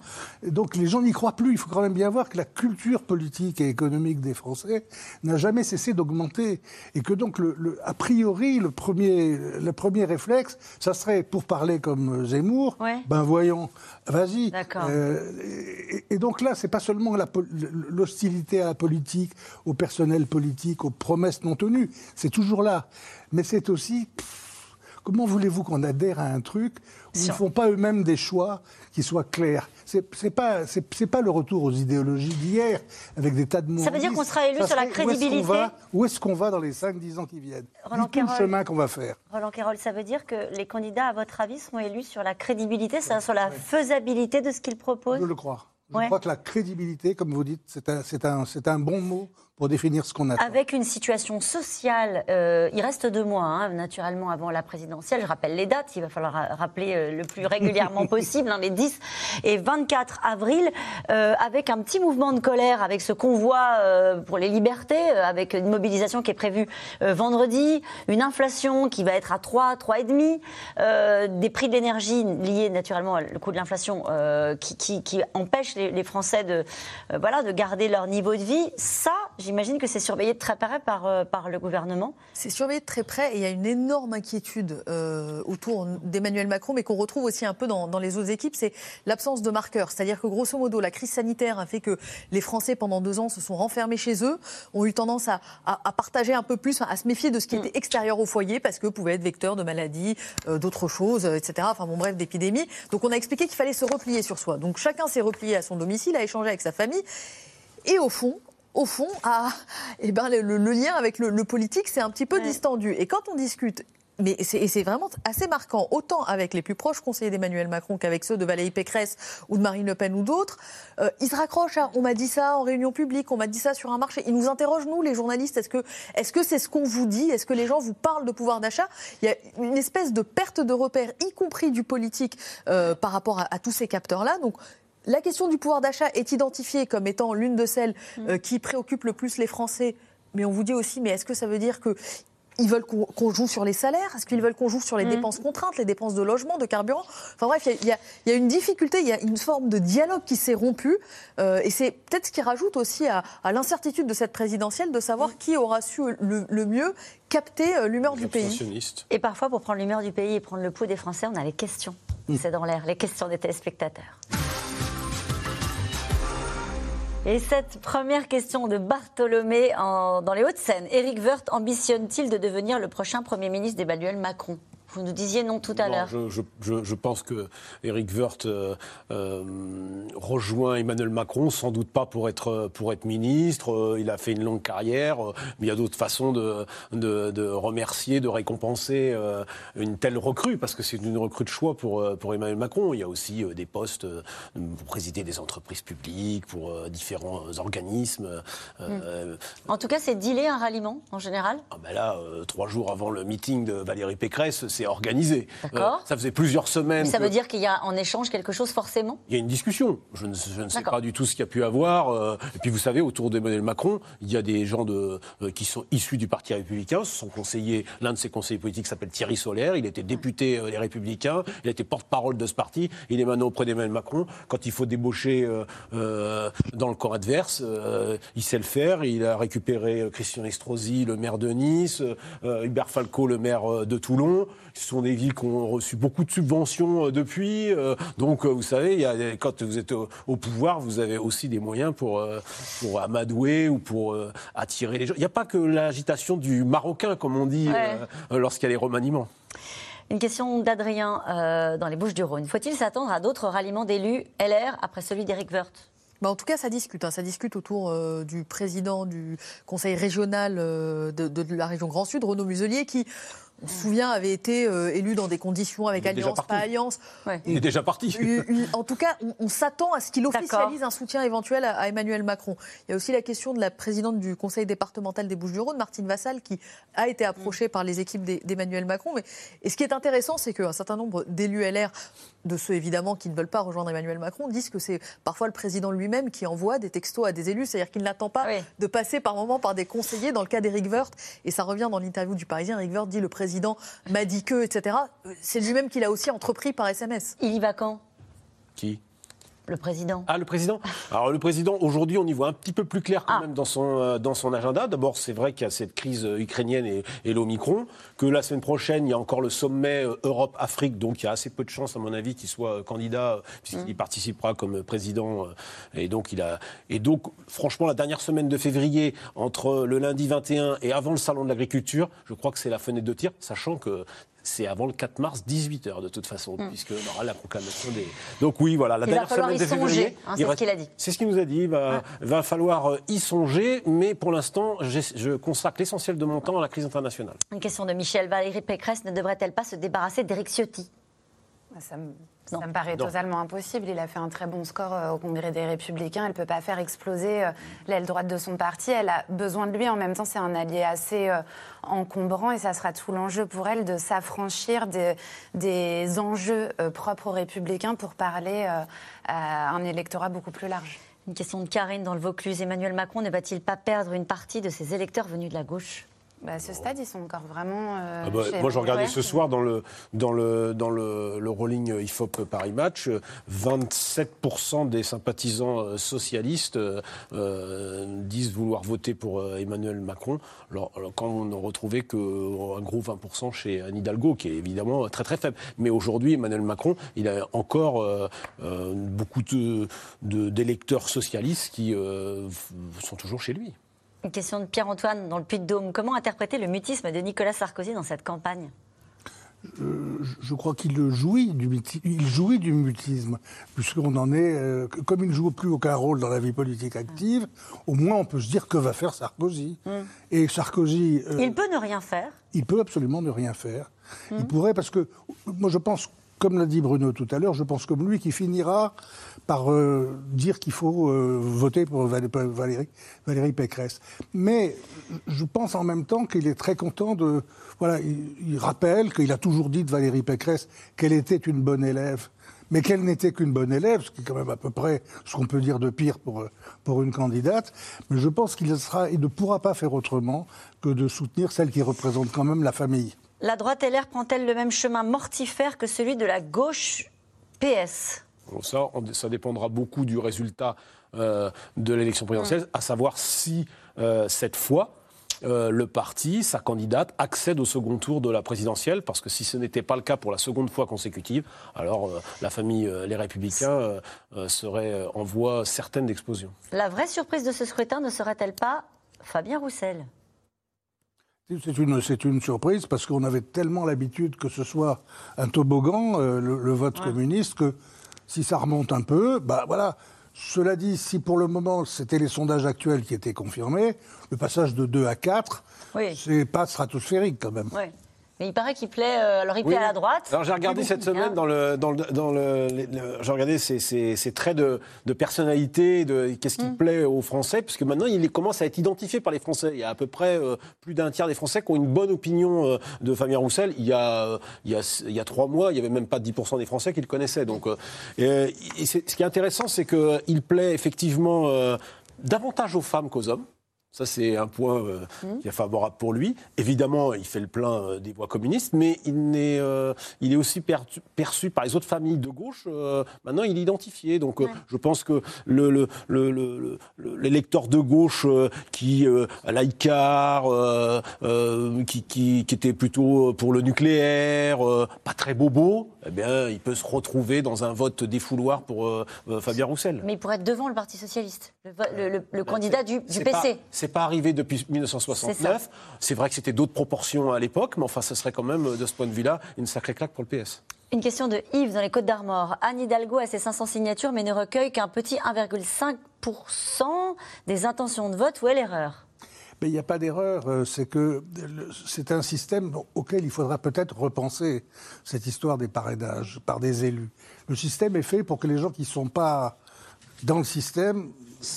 Donc les gens n'y croient plus. Il faut quand même bien voir que la culture politique et économique des Français n'a jamais cessé d'augmenter. Et que donc, le, le- a priori, le premier, le premier réflexe, ça serait, pour parler comme Zemmour, ben voyons, vas-y. Euh, et, et donc là, c'est pas seulement l'hostilité à la politique, au personnel politique, aux promesses non tenues, c'est toujours là. Mais c'est aussi, pff, comment voulez-vous qu'on adhère à un truc ils ne font pas eux-mêmes des choix qui soient clairs C'est c'est pas, le retour aux idéologies d'hier, avec des tas de mots. Ça veut dire qu'on sera élu sur la serait où est-ce qu'on crédibilité va- Où est-ce qu'on va dans les 5-10 ans qui viennent? Roland Dites-nous le Carroll. chemin qu'on va faire. Roland Carroll, ça veut dire que les candidats, à votre avis, seront élus sur la crédibilité, sur la faisabilité de ce qu'ils proposent? Je le crois. Je Ouais. crois que la crédibilité, comme vous dites, c'est un, c'est un, c'est un bon mot pour définir ce qu'on attend. Avec une situation sociale, euh, il reste deux mois, hein, naturellement, avant la présidentielle. Je rappelle les dates, il va falloir ra- rappeler euh, le plus régulièrement possible, hein, les 10 et 24 avril, euh, avec un petit mouvement de colère, avec ce convoi euh, pour les libertés, avec une mobilisation qui est prévue vendredi, une inflation qui va être à 3, 3,5, euh, des prix de l'énergie liés naturellement au coût de l'inflation qui, qui, qui empêchent les, les Français de, voilà, de garder leur niveau de vie. Ça, j'imagine que c'est surveillé de très près par, euh, par le gouvernement. C'est surveillé de très près et il y a une énorme inquiétude euh, autour d'Emmanuel Macron, mais qu'on retrouve aussi un peu dans, dans les autres équipes, c'est l'absence de marqueurs. C'est-à-dire que grosso modo, la crise sanitaire a fait que les Français, pendant deux ans, se sont renfermés chez eux, ont eu tendance à, à- à partager un peu plus, à se méfier de ce qui était extérieur au foyer, parce que pouvait être vecteur de maladies, euh, d'autres choses, etc. Enfin bon, bref, d'épidémies. Donc on a expliqué qu'il fallait se replier sur soi. Donc chacun s'est replié à son domicile, a échangé avec sa famille. Et au fond, au fond, eh ben, le, lien avec le, le politique, c'est un petit peu distendu. Et quand on discute, mais c'est et c'est vraiment assez marquant, autant avec les plus proches conseillers d'Emmanuel Macron qu'avec ceux de Valérie Pécresse ou de Marine Le Pen ou d'autres, euh, ils se raccrochent à on m'a dit ça en réunion publique, on m'a dit ça sur un marché. Ils nous interrogent, nous, les journalistes, est-ce que est-ce que c'est ce qu'on vous dit? Est-ce que les gens vous parlent de pouvoir d'achat? Il y a une espèce de perte de repère, y compris du politique, euh, par rapport à, à tous ces capteurs-là. Donc, la question du pouvoir d'achat est identifiée comme étant l'une de celles euh, qui préoccupent le plus les Français. Mais on vous dit aussi, mais est-ce que ça veut dire que ils veulent qu'on joue sur les salaires? Est-ce qu'ils veulent qu'on joue sur les dépenses contraintes, les dépenses de logement, de carburant? Enfin bref, il y a- y, y une difficulté, il y a une forme de dialogue qui s'est rompu. euh, et c'est peut-être ce qui rajoute aussi à, à l'incertitude de cette présidentielle de savoir qui aura su le, le mieux capter euh, l'humeur du pays. Et parfois, pour prendre l'humeur du pays et prendre le pouls des Français, on a les questions. C'est dans l'air, les questions des téléspectateurs. Et cette première question de Bartholomé dans les Hauts-de-Seine. Éric Woerth ambitionne-t-il de devenir le prochain Premier ministre d'Emmanuel Macron? Vous nous disiez non tout à l'heure. je, je- je- je pense que Éric Woerth euh, euh, rejoint Emmanuel Macron, sans doute pas pour être, pour être ministre. euh, il a fait une longue carrière, euh, mais il y a d'autres façons de, de, de remercier, de récompenser euh, une telle recrue, parce que c'est une recrue de choix pour, euh, pour Emmanuel Macron. Il y a aussi euh, des postes euh, pour présider des entreprises publiques, pour euh, différents organismes. euh, En tout cas, c'est dealer un ralliement, en général? Ah ben là, euh, trois jours avant le meeting de Valérie Pécresse, c'est organisé. Euh, D'accord. ça faisait plusieurs semaines. Mais ça que- veut dire qu'il y a en échange quelque chose forcément? Il y a une discussion. Je ne, je ne sais pas du tout ce qu'il y a pu avoir. euh, et puis vous savez, autour d'Emmanuel Macron, il y a des gens de, euh, qui sont issus du Parti républicain. Son conseiller, l'un de ses conseillers politiques s'appelle Thierry Solaire. Il était député euh, Les Républicains. Il a été porte-parole de ce parti. Il est maintenant auprès d'Emmanuel Macron. Quand il faut débaucher euh, euh, dans le camp adverse, euh, il sait le faire. Il a récupéré euh, Christian Estrosi, le maire de Nice, euh, Hubert Falco, le maire euh, de Toulon. Ce sont des villes qui ont reçu beaucoup de subventions euh, depuis. euh, donc, euh, vous savez, il y a, des- quand vous êtes au, au pouvoir, vous avez aussi des moyens pour, euh, pour amadouer ou pour euh, attirer les gens. Il n'y a pas que l'agitation du Marocain, comme on dit, Ouais. euh, lorsqu'il y a les remaniements. Une question d'Adrien euh, dans les Bouches du Rhône. Faut-il s'attendre à d'autres ralliements d'élus LR après celui d'Éric Woerth? Bah, en tout cas, ça discute. hein. Ça discute autour euh, du président du conseil régional euh, de, de la région Grand Sud, Renaud Muselier, qui, on se souvient, avait été euh, élu dans des conditions avec alliance, pas alliance. Il est déjà parti. En tout cas, on, on s'attend à ce qu'il officialise un soutien éventuel à, à Emmanuel Macron. Il y a aussi la question de la présidente du conseil départemental des Bouches-du-Rhône, Martine Vassal, qui a été approchée par les équipes d'E- d'Emmanuel Macron. Mais, et ce qui est intéressant, c'est qu'un certain nombre d'élus LR, de ceux évidemment qui ne veulent pas rejoindre Emmanuel Macron, disent que c'est parfois le président lui-même qui envoie des textos à des élus, c'est-à-dire qu'il n'attend pas de passer par moment par des conseillers. Dans le cas d'Éric Woerth, et ça revient dans l'interview du Parisien, Éric Woerth dit le président m'a dit que, etc. C'est lui-même qui l'a aussi entrepris par SMS. Il y va quand? Qui? Le président. Ah, le président Alors, le président, aujourd'hui, on y voit un petit peu plus clair Ah. quand même dans son, euh, dans son agenda. D'abord, c'est vrai qu'il y a cette crise euh, ukrainienne et, et l'Omicron, que la semaine prochaine, il y a encore le sommet euh, Europe-Afrique, donc il y a assez peu de chances, à mon avis, qu'il soit candidat, puisqu'il y participera comme président. Et donc, il a... et donc, franchement, la dernière semaine de février, entre le lundi 21 et avant le salon de l'agriculture, je crois que c'est la fenêtre de tir, sachant que c'est avant le 4 mars, 18h de toute façon, puisqu'on aura la proclamation des... Donc oui, voilà, la Il va dernière semaine y de février... songer, hein, c'est ce qu'il a dit. c'est ce qu'il nous a dit. Il va, va falloir euh, y songer, mais pour l'instant, je consacre l'essentiel de mon temps à la crise internationale. Une question de Michel. Valérie Pécresse ne devrait-elle pas se débarrasser d'Éric Ciotti? Ça me, ça me paraît totalement impossible. Il a fait un très bon score euh, au Congrès des Républicains. Elle ne peut pas faire exploser euh, l'aile droite de son parti. Elle a besoin de lui. En même temps, c'est un allié assez euh, encombrant et ça sera tout l'enjeu pour elle de s'affranchir des, des enjeux propres aux Républicains pour parler à un électorat beaucoup plus large. Une question de Karine dans le Vaucluse. Emmanuel Macron ne va-t-il pas perdre une partie de ses électeurs venus de la gauche? Bah, à ce stade, ils sont encore vraiment. euh, Ah bah, moi, je regardais ce soir dans le, dans le, dans le, le rolling IFOP Paris Match, euh, 27% des sympathisants euh, socialistes euh, euh, disent vouloir voter pour euh, Emmanuel Macron, alors, alors, quand on ne retrouvait qu'un gros 20% chez Anne Hidalgo, qui est évidemment très très faible. Mais aujourd'hui, Emmanuel Macron, il a encore euh, euh, beaucoup de- de- d'électeurs socialistes qui euh, sont toujours chez lui. Une question de Pierre-Antoine dans le Puy-de-Dôme. Comment interpréter le mutisme de Nicolas Sarkozy dans cette campagne? Euh, je- crois qu'il jouit du muti- il jouit du mutisme, puisqu'on en est, euh, comme il ne joue plus aucun rôle dans la vie politique active, au moins on peut se dire que va faire Sarkozy. Et Sarkozy, euh, Il peut ne rien faire. il peut absolument ne rien faire. Il pourrait, parce que moi je pense, comme l'a dit Bruno tout à l'heure, je pense comme lui qui finira par euh, dire qu'il faut euh, voter pour Val- pour Valérie, Pécresse. Mais je pense en même temps qu'il est très content de... Voilà, il, rappelle qu'il a toujours dit de Valérie Pécresse qu'elle était une bonne élève. Mais qu'elle n'était qu'une bonne élève, ce qui est quand même à peu près ce qu'on peut dire de pire pour, une candidate. Mais je pense qu'il ne pourra pas faire autrement que de soutenir celle qui représente quand même la famille. La droite LR prend-elle le même chemin mortifère que celui de la gauche PS Bon, ça, on- ça dépendra beaucoup du résultat euh, de l'élection présidentielle, à savoir si euh, cette fois, euh, le parti, sa candidate, accède au second tour de la présidentielle, parce que si ce n'était pas le cas pour la seconde fois consécutive, alors euh, la famille euh, Les Républicains serait en voie certaine d'explosion. La vraie surprise de ce scrutin ne serait-elle pas Fabien Roussel? C'est une, surprise parce qu'on avait tellement l'habitude que ce soit un toboggan, euh, le, le vote communiste, que si ça remonte un peu, bah voilà. Cela dit, si pour le moment c'était les sondages actuels qui étaient confirmés, le passage de 2 à 4, Oui. c'est pas stratosphérique quand même. Ouais. Mais il paraît qu'il plaît, euh, alors il Oui. plaît à la droite. Alors j'ai regardé Plus cette semaine dans le dans le dans le, les- le- j'ai regardé ces traits de, de personnalité, de qu'est-ce qui plaît aux Français, puisque maintenant il commence à être identifié par les Français. Il y a à peu près euh, plus d'un tiers des Français qui ont une bonne opinion euh, de Fabien Roussel. Il y a euh, il y a il y a trois mois, il y avait même pas 10% des Français qui le connaissaient. Donc et, et c'est- ce qui est intéressant, c'est que il plaît effectivement davantage aux femmes qu'aux hommes. Ça, c'est un point euh, qui est favorable pour lui. Évidemment, il fait le plein euh, des voix communistes, mais il, euh, il est aussi perçu, perçu par les autres familles de gauche. maintenant, il est identifié. Donc, je pense que le, le, le, le- le- l'électeur de gauche qui, à l'ICAR, qui, qui, qui était plutôt pour le nucléaire, pas très bobo, eh bien, il peut se retrouver dans un vote défouloir pour Fabien Roussel. Mais il pourrait être devant le Parti Socialiste, le, candidat du, du C'est pas- PC. C'est pas arrivé depuis 1969. C'est vrai que c'était d'autres proportions à l'époque, mais enfin, ce serait quand même, de ce point de vue-là, une sacrée claque pour le PS. Une question de Yves dans les Côtes d'Armor. Anne Hidalgo a ses 500 signatures, mais ne recueille qu'un petit 1,5% des intentions de vote. Où est l'erreur? Mais il n'y a pas d'erreur, euh, c'est que c'est un système auquel il faudra peut-être repenser cette histoire des parrainages par des élus. Le système est fait pour que les gens qui ne sont pas dans le système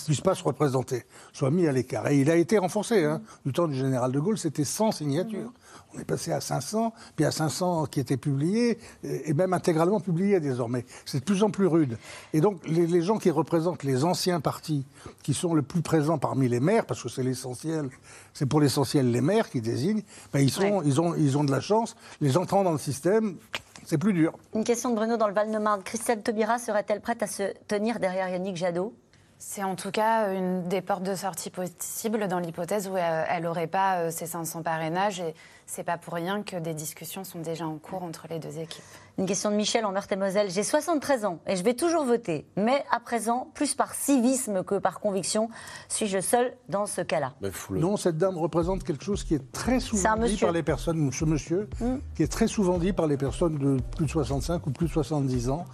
puissent pas se représenter, soient mis à l'écart. Et il a été renforcé. Hein. Du temps du général de Gaulle, c'était 100 signatures. On est passé à 500, puis à 500 qui étaient publiés, et même intégralement publiés désormais. C'est de plus en plus rude. Et donc, les, gens qui représentent les anciens partis, qui sont le plus présents parmi les maires, parce que c'est l'essentiel, c'est pour l'essentiel les maires qui désignent, ben ils, sont, ils, ont, ils ont de la chance. Les entrants dans le système, c'est plus dur. Une question de Bruno dans le Val-de-Marne. Christelle Taubira serait-elle prête à se tenir derrière Yannick Jadot? C'est en tout cas une des portes de sortie possibles dans l'hypothèse où elle n'aurait pas euh, ses 500 parrainages. Et c'est pas pour rien que des discussions sont déjà en cours entre les deux équipes. Une question de Michel en Meurthe-et-Moselle. J'ai 73 ans et je vais toujours voter. Mais à présent, plus par civisme que par conviction, suis-je seul dans ce cas-là? Non, cette dame représente quelque chose qui est très souvent dit par les personnes, ce monsieur, hmm. qui est très souvent dit par les personnes de plus de 65 ou plus de 70 ans,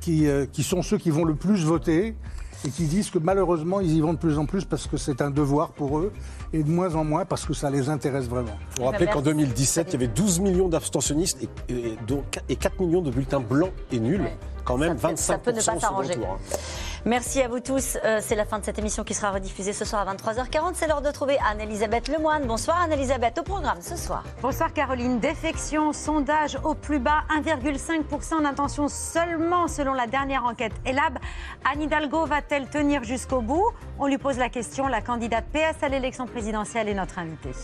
qui, euh, qui sont ceux qui vont le plus voter et qui disent que malheureusement, ils y vont de plus en plus parce que c'est un devoir pour eux et de moins en moins parce que ça les intéresse vraiment. Il faut rappeler qu'en 2017, il y avait 12 millions d'abstentionnistes et, et, 4 millions de bulletins blancs et nuls. Quand même, 25% ça peut ne pas s'arranger. Merci à vous tous. Euh, c'est la fin de cette émission qui sera rediffusée ce soir à 23h40. C'est l'heure de trouver Anne-Elisabeth Lemoine. Bonsoir Anne-Elisabeth, au programme ce soir. Bonsoir Caroline. Défection, sondage au plus bas, 1,5% d'intention seulement selon la dernière enquête ELAB. Anne Hidalgo va-t-elle tenir jusqu'au bout? On lui pose la question. La candidate PS à l'élection présidentielle est notre invitée.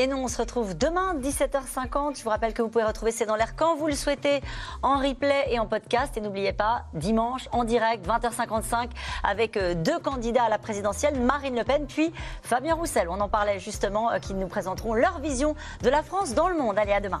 Et nous, on se retrouve demain, 17h50. Je vous rappelle que vous pouvez retrouver C'est dans l'air quand vous le souhaitez, en replay et en podcast. Et n'oubliez pas, dimanche, en direct, 20h55, avec euh, deux candidats à la présidentielle, Marine Le Pen, puis Fabien Roussel. On en parlait justement, euh, qui nous présenteront leur vision de la France dans le monde. Allez, à demain.